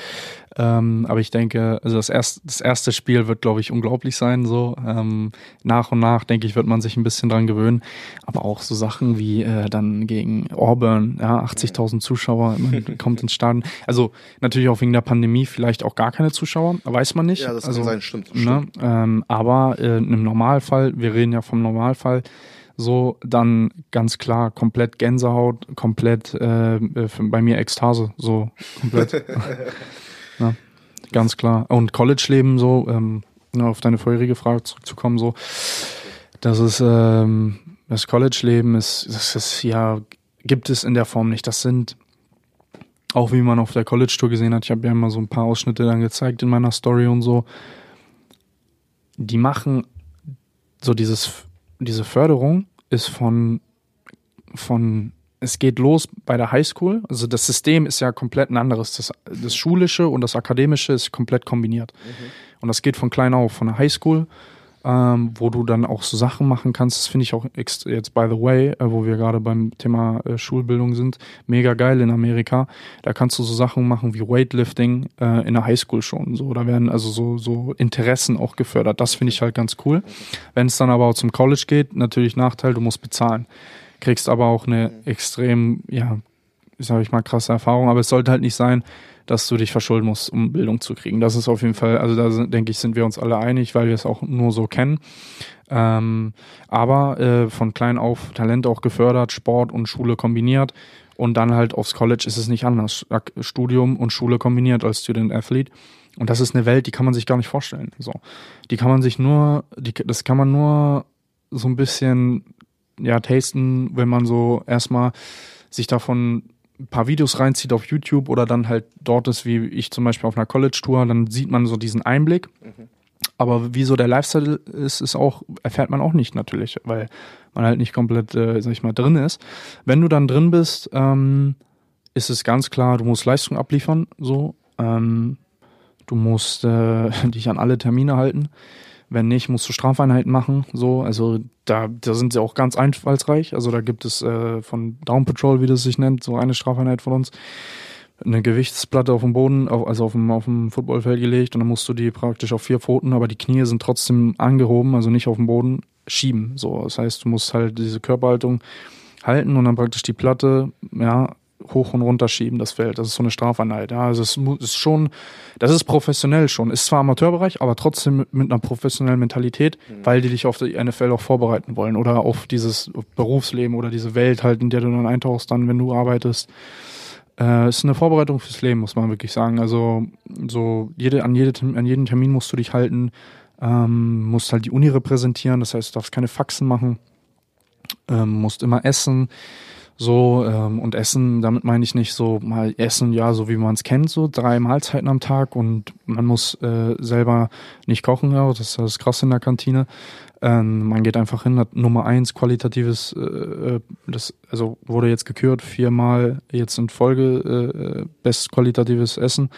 Ähm, aber ich denke, also das erste, das erste Spiel wird, glaube ich, unglaublich sein. So ähm, nach und nach denke ich, wird man sich ein bisschen dran gewöhnen. Aber auch so Sachen wie äh, dann gegen Auburn, ja, 80.000 Zuschauer, man kommt ins Stadion. Also natürlich auch wegen der Pandemie vielleicht auch gar keine Zuschauer, weiß man nicht. Ja, das also, kann sein, stimmt. Ne? Ähm, aber äh, im Normalfall, wir reden ja vom Normalfall, so dann ganz klar komplett Gänsehaut, komplett äh, äh, bei mir Ekstase, so komplett. ja, ganz klar. Und College-Leben so, ähm, ne, auf deine vorherige Frage zurückzukommen, so, das ist ähm, das College-Leben ist, das ist ja, gibt es in der Form nicht. Das sind auch wie man auf der College-Tour gesehen hat, ich habe ja immer so ein paar Ausschnitte dann gezeigt in meiner Story und so, die machen so dieses, diese Förderung ist von, von, es geht los bei der Highschool. Also das System ist ja komplett ein anderes. Das, das Schulische und das Akademische ist komplett kombiniert. Und das geht von klein auf, von der Highschool, ähm, wo du dann auch so Sachen machen kannst. Das finde ich auch jetzt, by the way, äh, wo wir gerade beim Thema äh, Schulbildung sind, mega geil in Amerika. Da kannst du so Sachen machen wie Weightlifting äh, in der Highschool schon. So, da werden also so, so Interessen auch gefördert. Das finde ich halt ganz cool. Wenn es dann aber auch zum College geht, natürlich Nachteil, du musst bezahlen. Kriegst aber auch eine extrem, ja, sage ich mal, krasse Erfahrung. Aber es sollte halt nicht sein, dass du dich verschulden musst, um Bildung zu kriegen. Das ist auf jeden Fall, also da sind, denke ich, sind wir uns alle einig, weil wir es auch nur so kennen. Ähm, aber äh, von klein auf Talent auch gefördert, Sport und Schule kombiniert. Und dann halt aufs College ist es nicht anders. Studium und Schule kombiniert als Student Athlete. Und das ist eine Welt, die kann man sich gar nicht vorstellen. So, die kann man sich nur, die, das kann man nur so ein bisschen ja tasten, wenn man so erstmal sich davon ein paar Videos reinzieht auf YouTube oder dann halt dort ist, wie ich zum Beispiel auf einer College-Tour, dann sieht man so diesen Einblick. Aber wie so der Lifestyle ist, ist auch, erfährt man auch nicht natürlich, weil man halt nicht komplett, äh, sag ich mal, drin ist. Wenn du dann drin bist, ähm, ist es ganz klar, du musst Leistung abliefern, so. Ähm, du musst äh, dich an alle Termine halten. Wenn nicht, musst du Strafeinheiten machen. So, also da, da sind sie auch ganz einfallsreich. Also da gibt es äh, von Down Patrol, wie das sich nennt, so eine Strafeinheit von uns. eine Gewichtsplatte auf dem Boden, also auf dem, auf dem Footballfeld gelegt und dann musst du die praktisch auf vier Pfoten, aber die Knie sind trotzdem angehoben, also nicht auf dem Boden, schieben. So, das heißt, du musst halt diese Körperhaltung halten und dann praktisch die Platte, ja, hoch und runter schieben, das Feld. Das ist so eine Strafeinheit. Ja, also es ist schon, das ist professionell schon. Ist zwar Amateurbereich, aber trotzdem mit einer professionellen Mentalität, mhm. weil die dich auf die NFL auch vorbereiten wollen oder auf dieses Berufsleben oder diese Welt halt, in der du dann eintauchst, dann, wenn du arbeitest. Äh, ist eine Vorbereitung fürs Leben, muss man wirklich sagen. Also so jede, an, jede, an jeden Termin musst du dich halten, ähm, musst halt die Uni repräsentieren, das heißt, du darfst keine Faxen machen, ähm, musst immer essen so, ähm, und Essen, damit meine ich nicht so mal Essen, ja, so wie man es kennt, so drei Mahlzeiten am Tag und man muss äh, selber nicht kochen, ja, das ist das krass in der Kantine. Ähm, man geht einfach hin, hat Nummer eins qualitatives, äh, äh, das also wurde jetzt gekürt, viermal jetzt in Folge äh, äh best qualitatives Essen.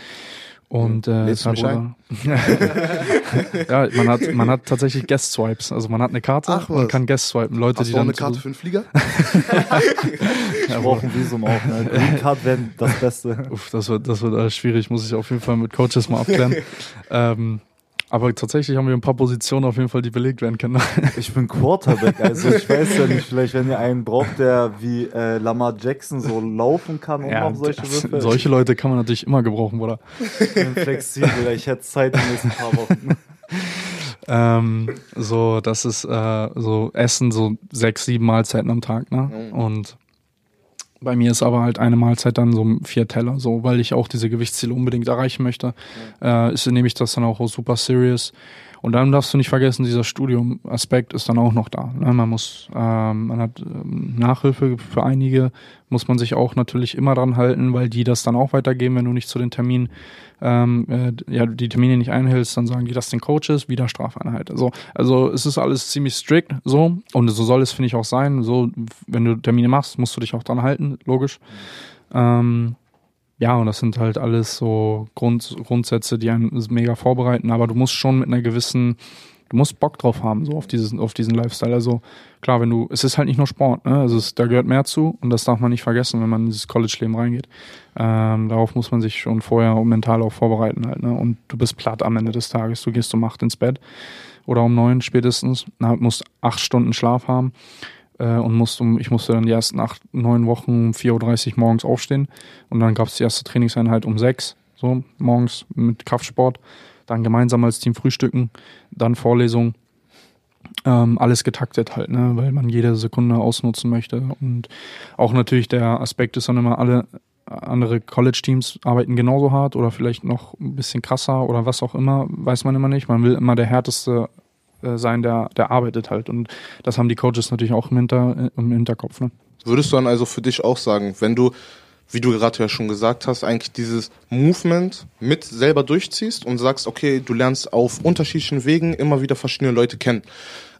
Und äh, ein? ja, man hat man hat tatsächlich Guest Swipes, also man hat eine Karte Ach, und kann Guest swipen. Leute, Hast die du auch dann eine Karte für den Flieger? Wir brauchen Visum auch. Ne? Green Card wäre das Beste. Uff, das wird das wird alles schwierig, muss ich auf jeden Fall mit Coaches mal abklären. ähm, aber tatsächlich haben wir ein paar Positionen auf jeden Fall, die belegt werden können. Ich bin Quarterback, also ich weiß ja nicht, vielleicht wenn ihr einen braucht, der wie äh, Lamar Jackson so laufen kann und ja, noch solche Würfe. Solche Leute kann man natürlich immer gebrauchen, oder? Ich bin flexibel, ich hätte Zeit in den nächsten paar Wochen. ähm, so, das ist äh, so Essen, so sechs, sieben Mahlzeiten am Tag, ne? Mhm. Und bei mir ist aber halt eine Mahlzeit dann so vier Teller, so, weil ich auch diese Gewichtsziele unbedingt erreichen möchte. Ja. Äh, ist, nehme ich das dann auch super serious. Und dann darfst du nicht vergessen, dieser Studium-Aspekt ist dann auch noch da. Ne? Man muss, ähm, man hat ähm, Nachhilfe für einige, muss man sich auch natürlich immer dran halten, weil die das dann auch weitergeben, wenn du nicht zu den Terminen, ähm, äh, ja, die Termine nicht einhältst, dann sagen die das den Coaches, wieder Strafeinheit. Also, also es ist alles ziemlich strikt so und so soll es, finde ich, auch sein. So, wenn du Termine machst, musst du dich auch dran halten, logisch. Ähm, ja, und das sind halt alles so Grund, Grundsätze, die einen mega vorbereiten, aber du musst schon mit einer gewissen, du musst Bock drauf haben, so auf diesen, auf diesen Lifestyle. Also klar, wenn du, es ist halt nicht nur Sport, ne? Also es, da gehört mehr zu und das darf man nicht vergessen, wenn man in dieses College-Leben reingeht. Ähm, darauf muss man sich schon vorher mental auch vorbereiten halt, ne? Und du bist platt am Ende des Tages. Du gehst um acht ins Bett oder um neun spätestens, musst acht Stunden Schlaf haben äh, und musste, ich musste dann die ersten acht, neun Wochen um 4.30 Uhr morgens aufstehen und dann gab es die erste Trainingseinheit um sechs, so morgens mit Kraftsport, dann gemeinsam als Team frühstücken, dann Vorlesung, ähm, alles getaktet halt, ne, weil man jede Sekunde ausnutzen möchte und auch natürlich der Aspekt ist dann immer alle andere College-Teams arbeiten genauso hart oder vielleicht noch ein bisschen krasser oder was auch immer, weiß man immer nicht. Man will immer der härteste äh, sein, der, der arbeitet halt. Und das haben die Coaches natürlich auch im, Hinter, im Hinterkopf. Ne? Würdest du dann also für dich auch sagen, wenn du, wie du gerade ja schon gesagt hast, eigentlich dieses Movement mit selber durchziehst und sagst, okay, du lernst auf unterschiedlichen Wegen immer wieder verschiedene Leute kennen.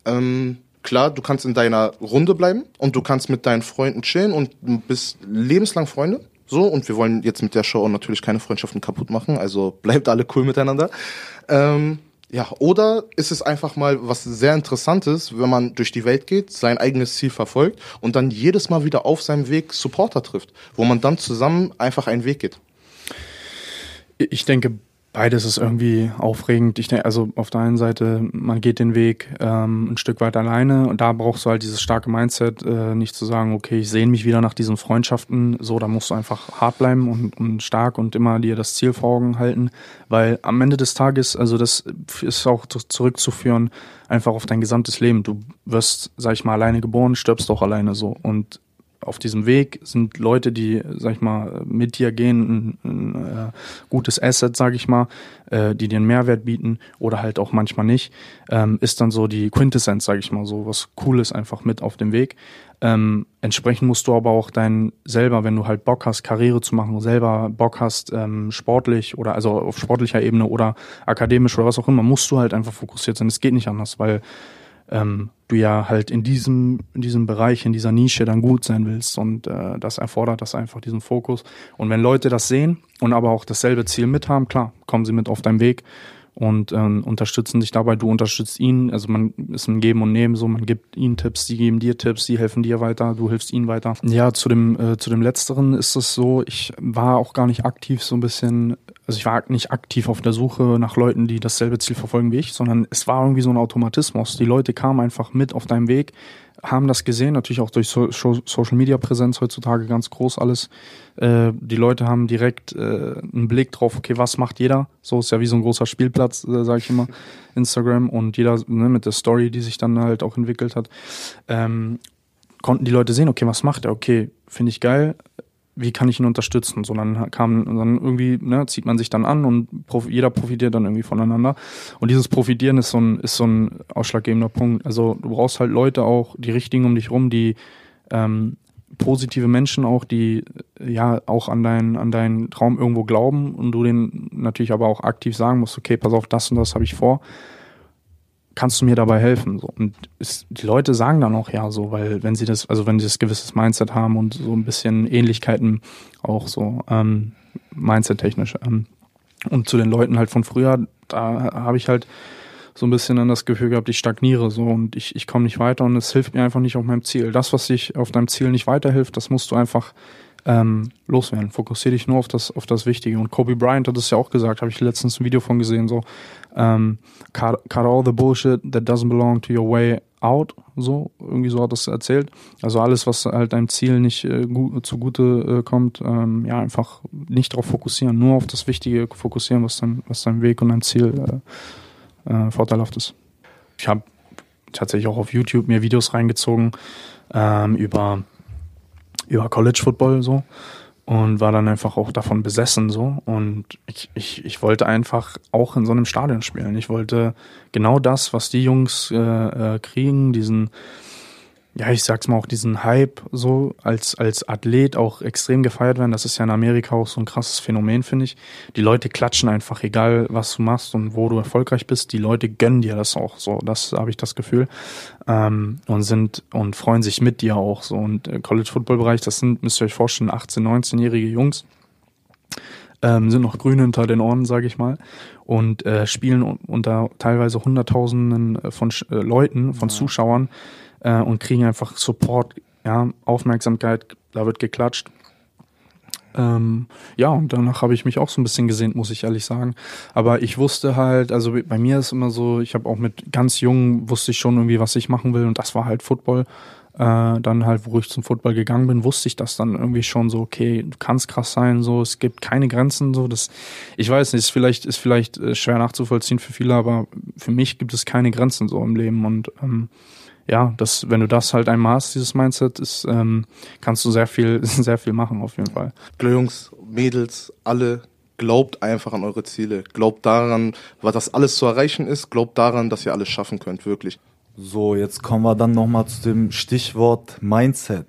Ähm, klar, du kannst in deiner Runde bleiben und du kannst mit deinen Freunden chillen und bist lebenslang Freunde. So, und wir wollen jetzt mit der Show natürlich keine Freundschaften kaputt machen, also bleibt alle cool miteinander. Ähm, ja, oder ist es einfach mal was sehr Interessantes, wenn man durch die Welt geht, sein eigenes Ziel verfolgt und dann jedes Mal wieder auf seinem Weg Supporter trifft, wo man dann zusammen einfach einen Weg geht? Ich denke, Beides ist irgendwie aufregend. Ich denke, also auf der einen Seite, man geht den Weg ähm, ein Stück weit alleine und da brauchst du halt dieses starke Mindset, äh, nicht zu sagen, okay, ich sehne mich wieder nach diesen Freundschaften. So, da musst du einfach hart bleiben und, und stark und immer dir das Ziel vor Augen halten, weil am Ende des Tages, also das ist auch zurückzuführen einfach auf dein gesamtes Leben. Du wirst, sag ich mal, alleine geboren, stirbst auch alleine so und auf diesem Weg sind Leute, die, sag ich mal, mit dir gehen, ein, ein äh, gutes Asset, sag ich mal, äh, die dir einen Mehrwert bieten oder halt auch manchmal nicht, ähm, ist dann so die Quintessenz, sag ich mal, so was Cooles einfach mit auf dem Weg. Ähm, entsprechend musst du aber auch dein selber, wenn du halt Bock hast, Karriere zu machen, selber Bock hast, ähm, sportlich oder also auf sportlicher Ebene oder akademisch oder was auch immer, musst du halt einfach fokussiert sein. Es geht nicht anders, weil ähm, du ja halt in diesem, in diesem Bereich, in dieser Nische dann gut sein willst. Und äh, das erfordert das einfach, diesen Fokus. Und wenn Leute das sehen und aber auch dasselbe Ziel mit haben, klar, kommen sie mit auf deinen Weg und ähm, unterstützen dich dabei, du unterstützt ihn, also man ist ein Geben und Nehmen so, man gibt ihnen Tipps, sie geben dir Tipps, sie helfen dir weiter, du hilfst ihnen weiter. Ja, zu dem, äh, zu dem Letzteren ist es so, ich war auch gar nicht aktiv so ein bisschen, also ich war nicht aktiv auf der Suche nach Leuten, die dasselbe Ziel verfolgen wie ich, sondern es war irgendwie so ein Automatismus. Die Leute kamen einfach mit auf deinem Weg, haben das gesehen, natürlich auch durch so Social Media Präsenz heutzutage ganz groß alles. Äh, die Leute haben direkt äh, einen Blick drauf, okay, was macht jeder? So ist ja wie so ein großer Spielplatz, äh, sage ich immer, Instagram und jeder ne, mit der Story, die sich dann halt auch entwickelt hat, ähm, konnten die Leute sehen, okay, was macht er? Okay, finde ich geil, wie kann ich ihn unterstützen? So dann kam dann irgendwie ne, zieht man sich dann an und prof jeder profitiert dann irgendwie voneinander. Und dieses Profitieren ist so ein ist so ein ausschlaggebender Punkt. Also du brauchst halt Leute auch die richtigen um dich rum, die ähm, positive Menschen auch, die ja auch an deinen an deinen Traum irgendwo glauben und du denen natürlich aber auch aktiv sagen musst, okay, pass auf, das und das habe ich vor kannst du mir dabei helfen? So. Und es, die Leute sagen dann auch ja so, weil wenn sie das, also wenn sie das gewisses Mindset haben und so ein bisschen Ähnlichkeiten auch so ähm, Mindset-technisch. Ähm, und zu den Leuten halt von früher, da habe ich halt so ein bisschen dann das Gefühl gehabt, ich stagniere so und ich, ich komme nicht weiter und es hilft mir einfach nicht auf meinem Ziel. Das, was dich auf deinem Ziel nicht weiterhilft, das musst du einfach ähm, loswerden. Fokussiere dich nur auf das, auf das Wichtige. Und Kobe Bryant hat es ja auch gesagt, habe ich letztens ein Video von gesehen, so ähm, cut, cut all the bullshit that doesn't belong to your way out, so, irgendwie so hat es erzählt. Also alles, was halt deinem Ziel nicht äh, gut, zugute äh, kommt, ähm, ja, einfach nicht darauf fokussieren, nur auf das Wichtige fokussieren, was dein, was dein Weg und dein Ziel äh, äh, vorteilhaft ist. Ich habe tatsächlich auch auf YouTube mir Videos reingezogen ähm, über über College Football so und war dann einfach auch davon besessen so und ich, ich, ich wollte einfach auch in so einem Stadion spielen. Ich wollte genau das, was die Jungs äh, äh, kriegen, diesen ja, ich sag's mal auch diesen Hype so als als Athlet auch extrem gefeiert werden. Das ist ja in Amerika auch so ein krasses Phänomen, finde ich. Die Leute klatschen einfach, egal was du machst und wo du erfolgreich bist. Die Leute gönnen dir das auch so. Das habe ich das Gefühl ähm, und sind und freuen sich mit dir auch so. Und äh, College Football Bereich, das sind müsst ihr euch vorstellen, 18, 19-jährige Jungs. Ähm, sind noch grün hinter den Ohren, sage ich mal, und äh, spielen unter teilweise Hunderttausenden von äh, Leuten, von ja. Zuschauern äh, und kriegen einfach Support, ja, Aufmerksamkeit, da wird geklatscht. Ähm, ja, und danach habe ich mich auch so ein bisschen gesehnt, muss ich ehrlich sagen. Aber ich wusste halt, also bei mir ist immer so, ich habe auch mit ganz jungen, wusste ich schon irgendwie, was ich machen will und das war halt Football. Äh, dann halt, wo ich zum Football gegangen bin, wusste ich das dann irgendwie schon so, okay, du kannst krass sein, so, es gibt keine Grenzen, so, das, ich weiß nicht, ist vielleicht, ist vielleicht äh, schwer nachzuvollziehen für viele, aber für mich gibt es keine Grenzen so im Leben und ähm, ja, das, wenn du das halt einmal hast, dieses Mindset, ist, ähm, kannst du sehr viel, sehr viel machen auf jeden Fall. Jungs, Mädels, alle, glaubt einfach an eure Ziele. Glaubt daran, was das alles zu erreichen ist. Glaubt daran, dass ihr alles schaffen könnt, wirklich. So, jetzt kommen wir dann nochmal zu dem Stichwort Mindset.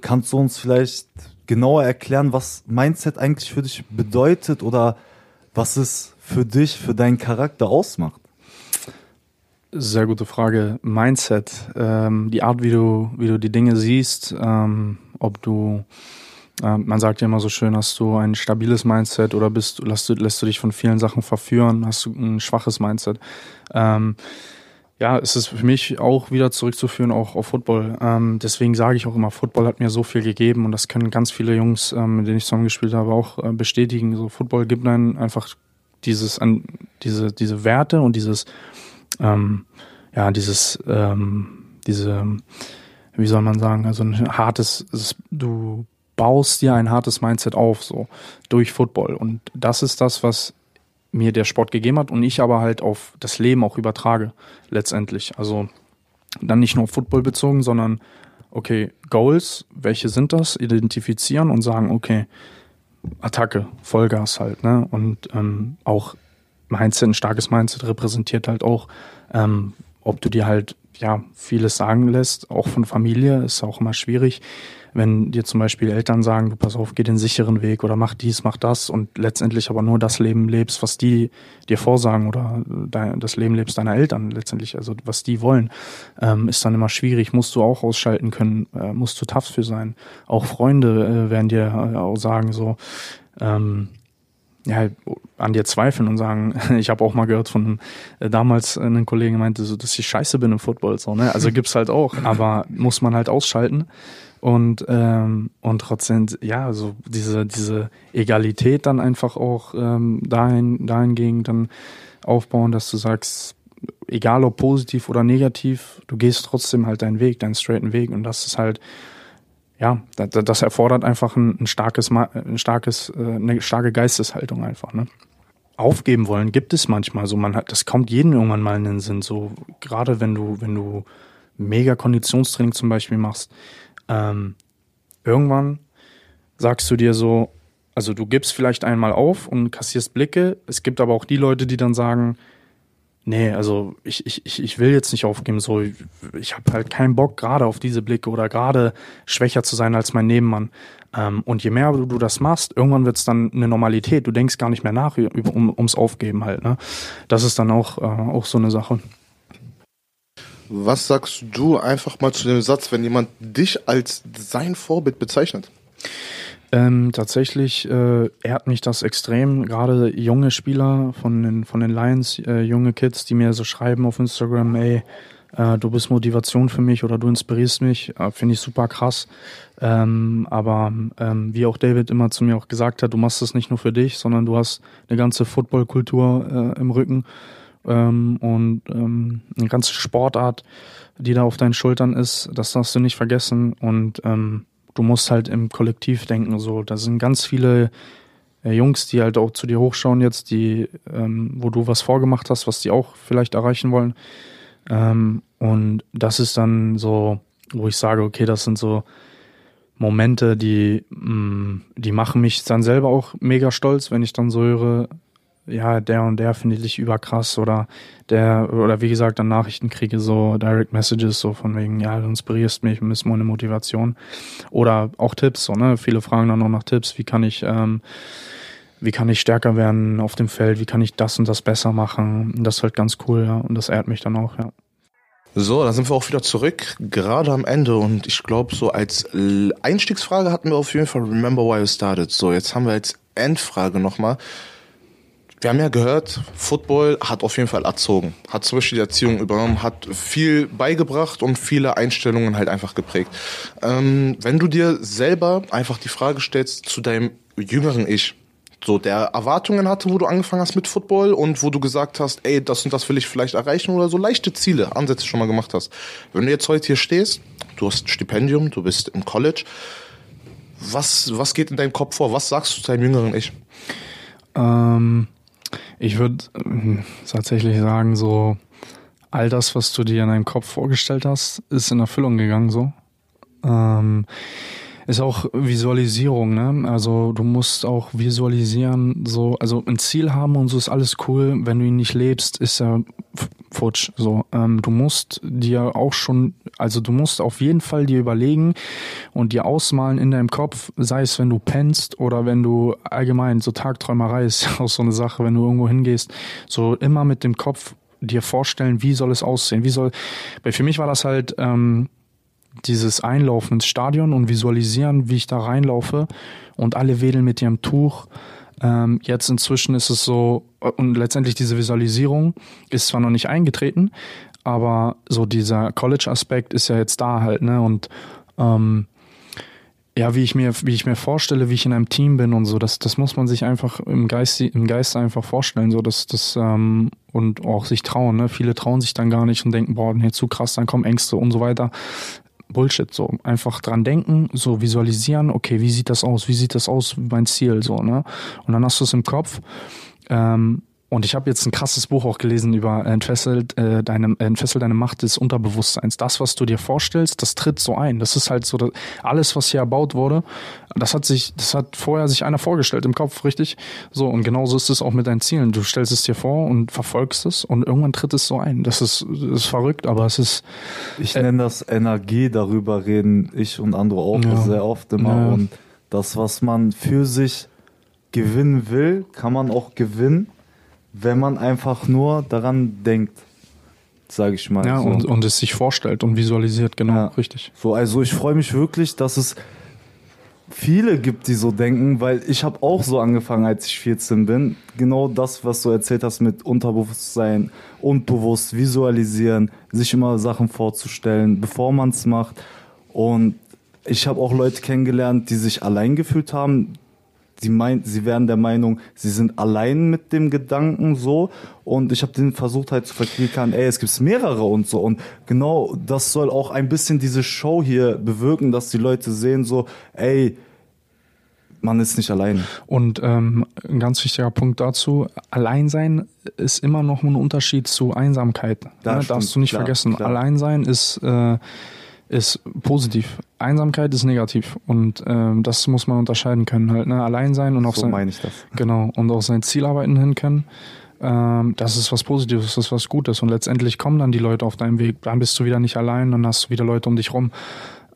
Kannst du uns vielleicht genauer erklären, was Mindset eigentlich für dich bedeutet oder was es für dich, für deinen Charakter ausmacht? Sehr gute Frage. Mindset, ähm, die Art, wie du, wie du die Dinge siehst, ähm, ob du, äh, man sagt ja immer so schön, hast du ein stabiles Mindset oder bist, lässt du, lässt du dich von vielen Sachen verführen, hast du ein schwaches Mindset. Ähm, ja, es ist für mich auch wieder zurückzuführen, auch auf Football. Ähm, deswegen sage ich auch immer, Football hat mir so viel gegeben und das können ganz viele Jungs, ähm, mit denen ich zusammengespielt habe, auch äh, bestätigen. So Football gibt einem einfach dieses, an, diese, diese Werte und dieses, ähm, ja, dieses, ähm, diese, wie soll man sagen, also ein hartes, du baust dir ein hartes Mindset auf, so durch Football. Und das ist das, was mir der Sport gegeben hat und ich aber halt auf das Leben auch übertrage, letztendlich. Also dann nicht nur Football bezogen, sondern okay, Goals, welche sind das? Identifizieren und sagen, okay, Attacke, Vollgas halt, ne? Und ähm, auch Mindset, ein starkes Mindset repräsentiert halt auch, ähm, ob du dir halt ja vieles sagen lässt, auch von Familie, ist auch immer schwierig, wenn dir zum Beispiel Eltern sagen, du pass auf, geh den sicheren Weg oder mach dies, mach das und letztendlich aber nur das Leben lebst, was die dir vorsagen oder dein, das Leben lebst deiner Eltern letztendlich, also was die wollen, ähm, ist dann immer schwierig, musst du auch ausschalten können, äh, musst du tough für sein. Auch Freunde äh, werden dir äh, auch sagen so, ähm, ja, an dir zweifeln und sagen, ich habe auch mal gehört von äh, damals einen Kollegen meinte so, dass ich scheiße bin im Football so, ne? Also gibt's halt auch, aber muss man halt ausschalten und ähm, und trotzdem ja, so diese diese Egalität dann einfach auch ähm, dahin dahingehend dann aufbauen, dass du sagst, egal ob positiv oder negativ, du gehst trotzdem halt deinen Weg, deinen straighten Weg und das ist halt ja, das erfordert einfach ein, ein starkes, ein starkes, äh, eine starke Geisteshaltung einfach. Ne? Aufgeben wollen gibt es manchmal so. Man hat, das kommt jedem irgendwann mal in den Sinn. So gerade wenn du, wenn du mega Konditionstraining zum Beispiel machst, ähm, irgendwann sagst du dir so, also du gibst vielleicht einmal auf und kassierst Blicke. Es gibt aber auch die Leute, die dann sagen, Nee, also ich, ich, ich will jetzt nicht aufgeben. So, ich, ich habe halt keinen Bock gerade auf diese Blicke oder gerade schwächer zu sein als mein Nebenmann. Ähm, und je mehr du, du das machst, irgendwann wird's dann eine Normalität. Du denkst gar nicht mehr nach um, ums Aufgeben halt. Ne? Das ist dann auch, äh, auch so eine Sache. Was sagst du einfach mal zu dem Satz, wenn jemand dich als sein Vorbild bezeichnet? Ähm, tatsächlich äh, ehrt mich das extrem. Gerade junge Spieler von den, von den Lions, äh, junge Kids, die mir so schreiben auf Instagram, ey, äh, du bist Motivation für mich oder du inspirierst mich, äh, finde ich super krass. Ähm, aber ähm, wie auch David immer zu mir auch gesagt hat, du machst das nicht nur für dich, sondern du hast eine ganze Footballkultur äh, im Rücken ähm, und ähm, eine ganze Sportart, die da auf deinen Schultern ist. Das darfst du nicht vergessen und ähm, du musst halt im Kollektiv denken. So, da sind ganz viele äh, Jungs, die halt auch zu dir hochschauen jetzt, die, ähm, wo du was vorgemacht hast, was die auch vielleicht erreichen wollen. Ähm, und das ist dann so, wo ich sage, okay, das sind so Momente, die, mh, mm, die machen mich dann selber auch mega stolz, wenn ich dann so höre, ja, der und der finde ich überkrass oder der, oder wie gesagt, dann Nachrichten kriege, so Direct Messages, so von wegen, ja, du inspirierst mich, du bist meine Motivation. Oder auch Tipps, so, ne? Viele fragen dann auch nach Tipps, wie kann ich, ähm, wie kann ich stärker werden auf dem Feld, wie kann ich das und das besser machen. Das ist halt ganz cool, ja. Und das ehrt mich dann auch, ja. So, da sind wir auch wieder zurück, gerade am Ende. Und ich glaube, so als Einstiegsfrage hatten wir auf jeden Fall Remember Why You Started. So, jetzt haben wir als Endfrage nochmal wir haben ja gehört, Football hat auf jeden Fall erzogen, hat zum Beispiel die Erziehung übernommen, hat viel beigebracht und viele Einstellungen halt einfach geprägt. Ähm, wenn du dir selber einfach die Frage stellst zu deinem jüngeren Ich, so der Erwartungen hatte, wo du angefangen hast mit Football und wo du gesagt hast, ey, das und das will ich vielleicht erreichen oder so leichte Ziele, Ansätze schon mal gemacht hast. Wenn du jetzt heute hier stehst, du hast ein Stipendium, du bist im College, was, was geht in deinem Kopf vor? Was sagst du zu deinem jüngeren Ich? Ähm, ich würde äh, tatsächlich sagen, so all das, was du dir in deinem Kopf vorgestellt hast, ist in Erfüllung gegangen so. Ähm, ist auch Visualisierung, ne? Also du musst auch visualisieren, so, also ein Ziel haben und so ist alles cool. Wenn du ihn nicht lebst, ist er futsch. So, ähm, du musst dir auch schon, also du musst auf jeden Fall dir überlegen und dir ausmalen in deinem Kopf, sei es wenn du pennst oder wenn du allgemein so Tagträumerei ist auch so eine Sache, wenn du irgendwo hingehst, so immer mit dem Kopf dir vorstellen, wie soll es aussehen, wie soll, weil für mich war das halt ähm, dieses Einlaufen ins Stadion und visualisieren, wie ich da reinlaufe und alle wedeln mit ihrem Tuch. Ähm, jetzt inzwischen ist es so, und letztendlich diese Visualisierung ist zwar noch nicht eingetreten, aber so dieser College-Aspekt ist ja jetzt da halt, ne? Und ähm, ja, wie ich mir, wie ich mir vorstelle, wie ich in einem Team bin und so, das, das muss man sich einfach im Geist, im Geist einfach vorstellen, so dass das ähm, und auch sich trauen. Ne? Viele trauen sich dann gar nicht und denken, boah, nee, zu krass, dann kommen Ängste und so weiter. Bullshit, so einfach dran denken, so visualisieren, okay, wie sieht das aus, wie sieht das aus, mein Ziel, so, ne? Und dann hast du es im Kopf. Ähm, und ich habe jetzt ein krasses Buch auch gelesen über entfesselt äh, deine entfesselt deine Macht des Unterbewusstseins. Das, was du dir vorstellst, das tritt so ein. Das ist halt so das, alles, was hier erbaut wurde. Das hat sich, das hat vorher sich einer vorgestellt im Kopf, richtig? So und genauso ist es auch mit deinen Zielen. Du stellst es dir vor und verfolgst es und irgendwann tritt es so ein. Das ist, das ist verrückt, aber es ist. Ich äh, nenne das Energie. Darüber reden ich und andere auch ja. sehr oft immer ja. und das, was man für sich gewinnen will, kann man auch gewinnen wenn man einfach nur daran denkt, sage ich mal. Ja, so. und, und es sich vorstellt und visualisiert, genau, ja. richtig. So, also ich freue mich wirklich, dass es viele gibt, die so denken, weil ich habe auch so angefangen, als ich 14 bin. Genau das, was du erzählt hast mit Unterbewusstsein, unbewusst visualisieren, sich immer Sachen vorzustellen, bevor man es macht. Und ich habe auch Leute kennengelernt, die sich allein gefühlt haben. Sie meint, sie wären der Meinung, sie sind allein mit dem Gedanken so. Und ich habe den versucht halt zu verklickern, ey, es gibt mehrere und so. Und genau das soll auch ein bisschen diese Show hier bewirken, dass die Leute sehen so, ey, man ist nicht allein. Und ähm, ein ganz wichtiger Punkt dazu, Alleinsein ist immer noch ein Unterschied zu Einsamkeit. Da ne? Darfst du nicht klar, vergessen. klar. Alleinsein ist, äh, ist positiv. Einsamkeit ist negativ. Und ähm, das muss man unterscheiden können. Halt, ne? Alleinsein und auf So sein, meine ich das. Genau, und auf sein Ziel arbeiten hin können. Ähm, das ist was Positives, das ist was Gutes. Und letztendlich kommen dann die Leute auf deinem Weg. Dann bist du wieder nicht allein, dann hast du wieder Leute um dich rum.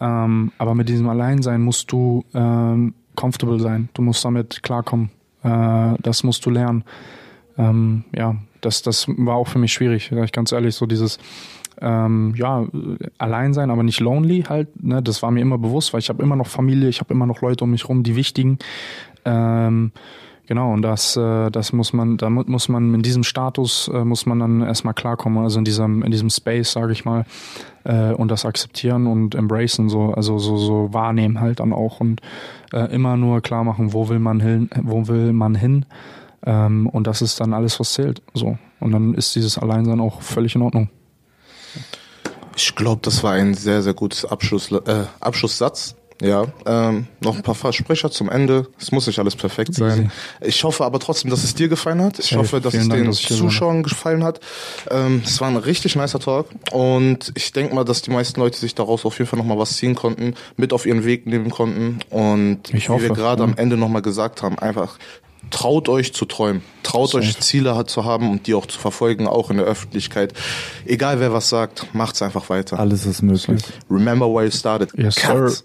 Ähm, aber mit diesem Alleinsein musst du ähm, comfortable sein. Du musst damit klarkommen. Äh, das musst du lernen. Ähm, ja, das, das war auch für mich schwierig, sag ich ganz ehrlich. So dieses, ähm, ja, allein sein, aber nicht lonely halt. Ne? Das war mir immer bewusst, weil ich habe immer noch Familie, ich habe immer noch Leute um mich rum, die wichtigen. Ähm, genau, und das, äh, das muss man, damit muss man in diesem Status äh, muss man dann erstmal klarkommen, also in diesem, in diesem Space, sage ich mal, äh, und das akzeptieren und embracen, so, also so, so wahrnehmen halt dann auch und immer nur klar machen, wo will man hin, wo will man hin. Ähm, und das ist dann alles, was zählt. So. Und dann ist dieses Alleinsein auch völlig in Ordnung. Ich glaube, das war ein sehr, sehr gutes Abschluss, äh, Abschlusssatz. Ja, ähm, noch ein paar Versprecher zum Ende. Es muss nicht alles perfekt sein. Ich hoffe aber trotzdem, dass es dir gefallen hat. Ich hoffe, dass es Dank, den dass Zuschauern gefallen hat. Ähm, es war ein richtig nicer Talk und ich denke mal, dass die meisten Leute sich daraus auf jeden Fall nochmal was ziehen konnten, mit auf ihren Weg nehmen konnten und Ich wie wir hoffe, gerade ja. am Ende nochmal gesagt haben, einfach traut euch zu träumen, traut euch Ziele zu haben und die auch zu verfolgen, auch in der Öffentlichkeit. Egal wer was sagt, macht's einfach weiter. Alles ist möglich. Remember where you started. Yes, Cut. sir.